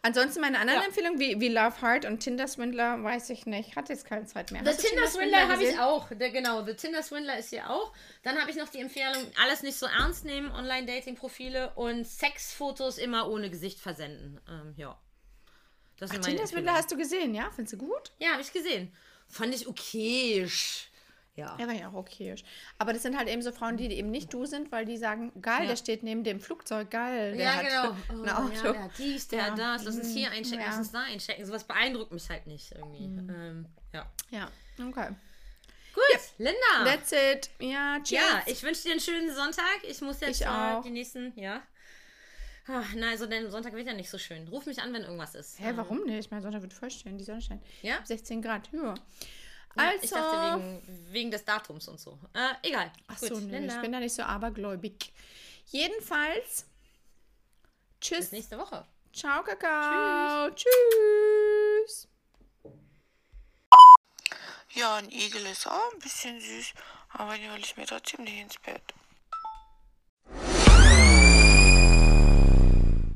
Ansonsten meine anderen Ja. Empfehlungen, wie, wie Love Heart und Tinder Swindler, weiß ich nicht. Hat jetzt keine Zeit mehr. The du Tinder Swindler habe ich auch. Der, genau, The Tinder Swindler ist hier auch. Dann habe ich noch die Empfehlung, alles nicht so ernst nehmen, Online-Dating-Profile und Sexfotos immer ohne Gesicht versenden. Ähm, ja. Das sind meine Tinder Swindler hast du gesehen, ja? Findest du gut? Ja, habe ich gesehen. Fand ich okayisch. Ja. Ja, war ja auch okay. Aber das sind halt eben so Frauen, die eben nicht du sind, weil die sagen, geil, der steht neben dem Flugzeug, geil, der Ja, hat genau. ein Oh, Auto. ja, der hat dies, der Ja. hat das. Lass uns hier Mhm. einchecken, Ja. lass uns da einchecken. Sowas beeindruckt mich halt nicht irgendwie. Ähm, ja. Ja, okay. Gut, Linda. That's it. Ja, cheers. Ja, ich wünsche dir einen schönen Sonntag. Ich muss jetzt Ich äh, auch. die nächsten, ja. Ah, na, also der Sonntag wird ja nicht so schön. Ruf mich an, wenn irgendwas ist. Hä, warum nicht? Mein Sonntag wird voll stehen, die Sonne scheint. Ja? 16 Grad, ja. Also, ich dachte wegen, wegen des Datums und so. Äh, egal. ach Gut, so, Linda. ich bin da nicht so abergläubig. Jedenfalls, Bis tschüss. nächste Woche. Ciao, Kakao. Tschüss. Ja, ein Igel ist auch ein bisschen süß, aber die hole ich mir trotzdem nicht ins Bett.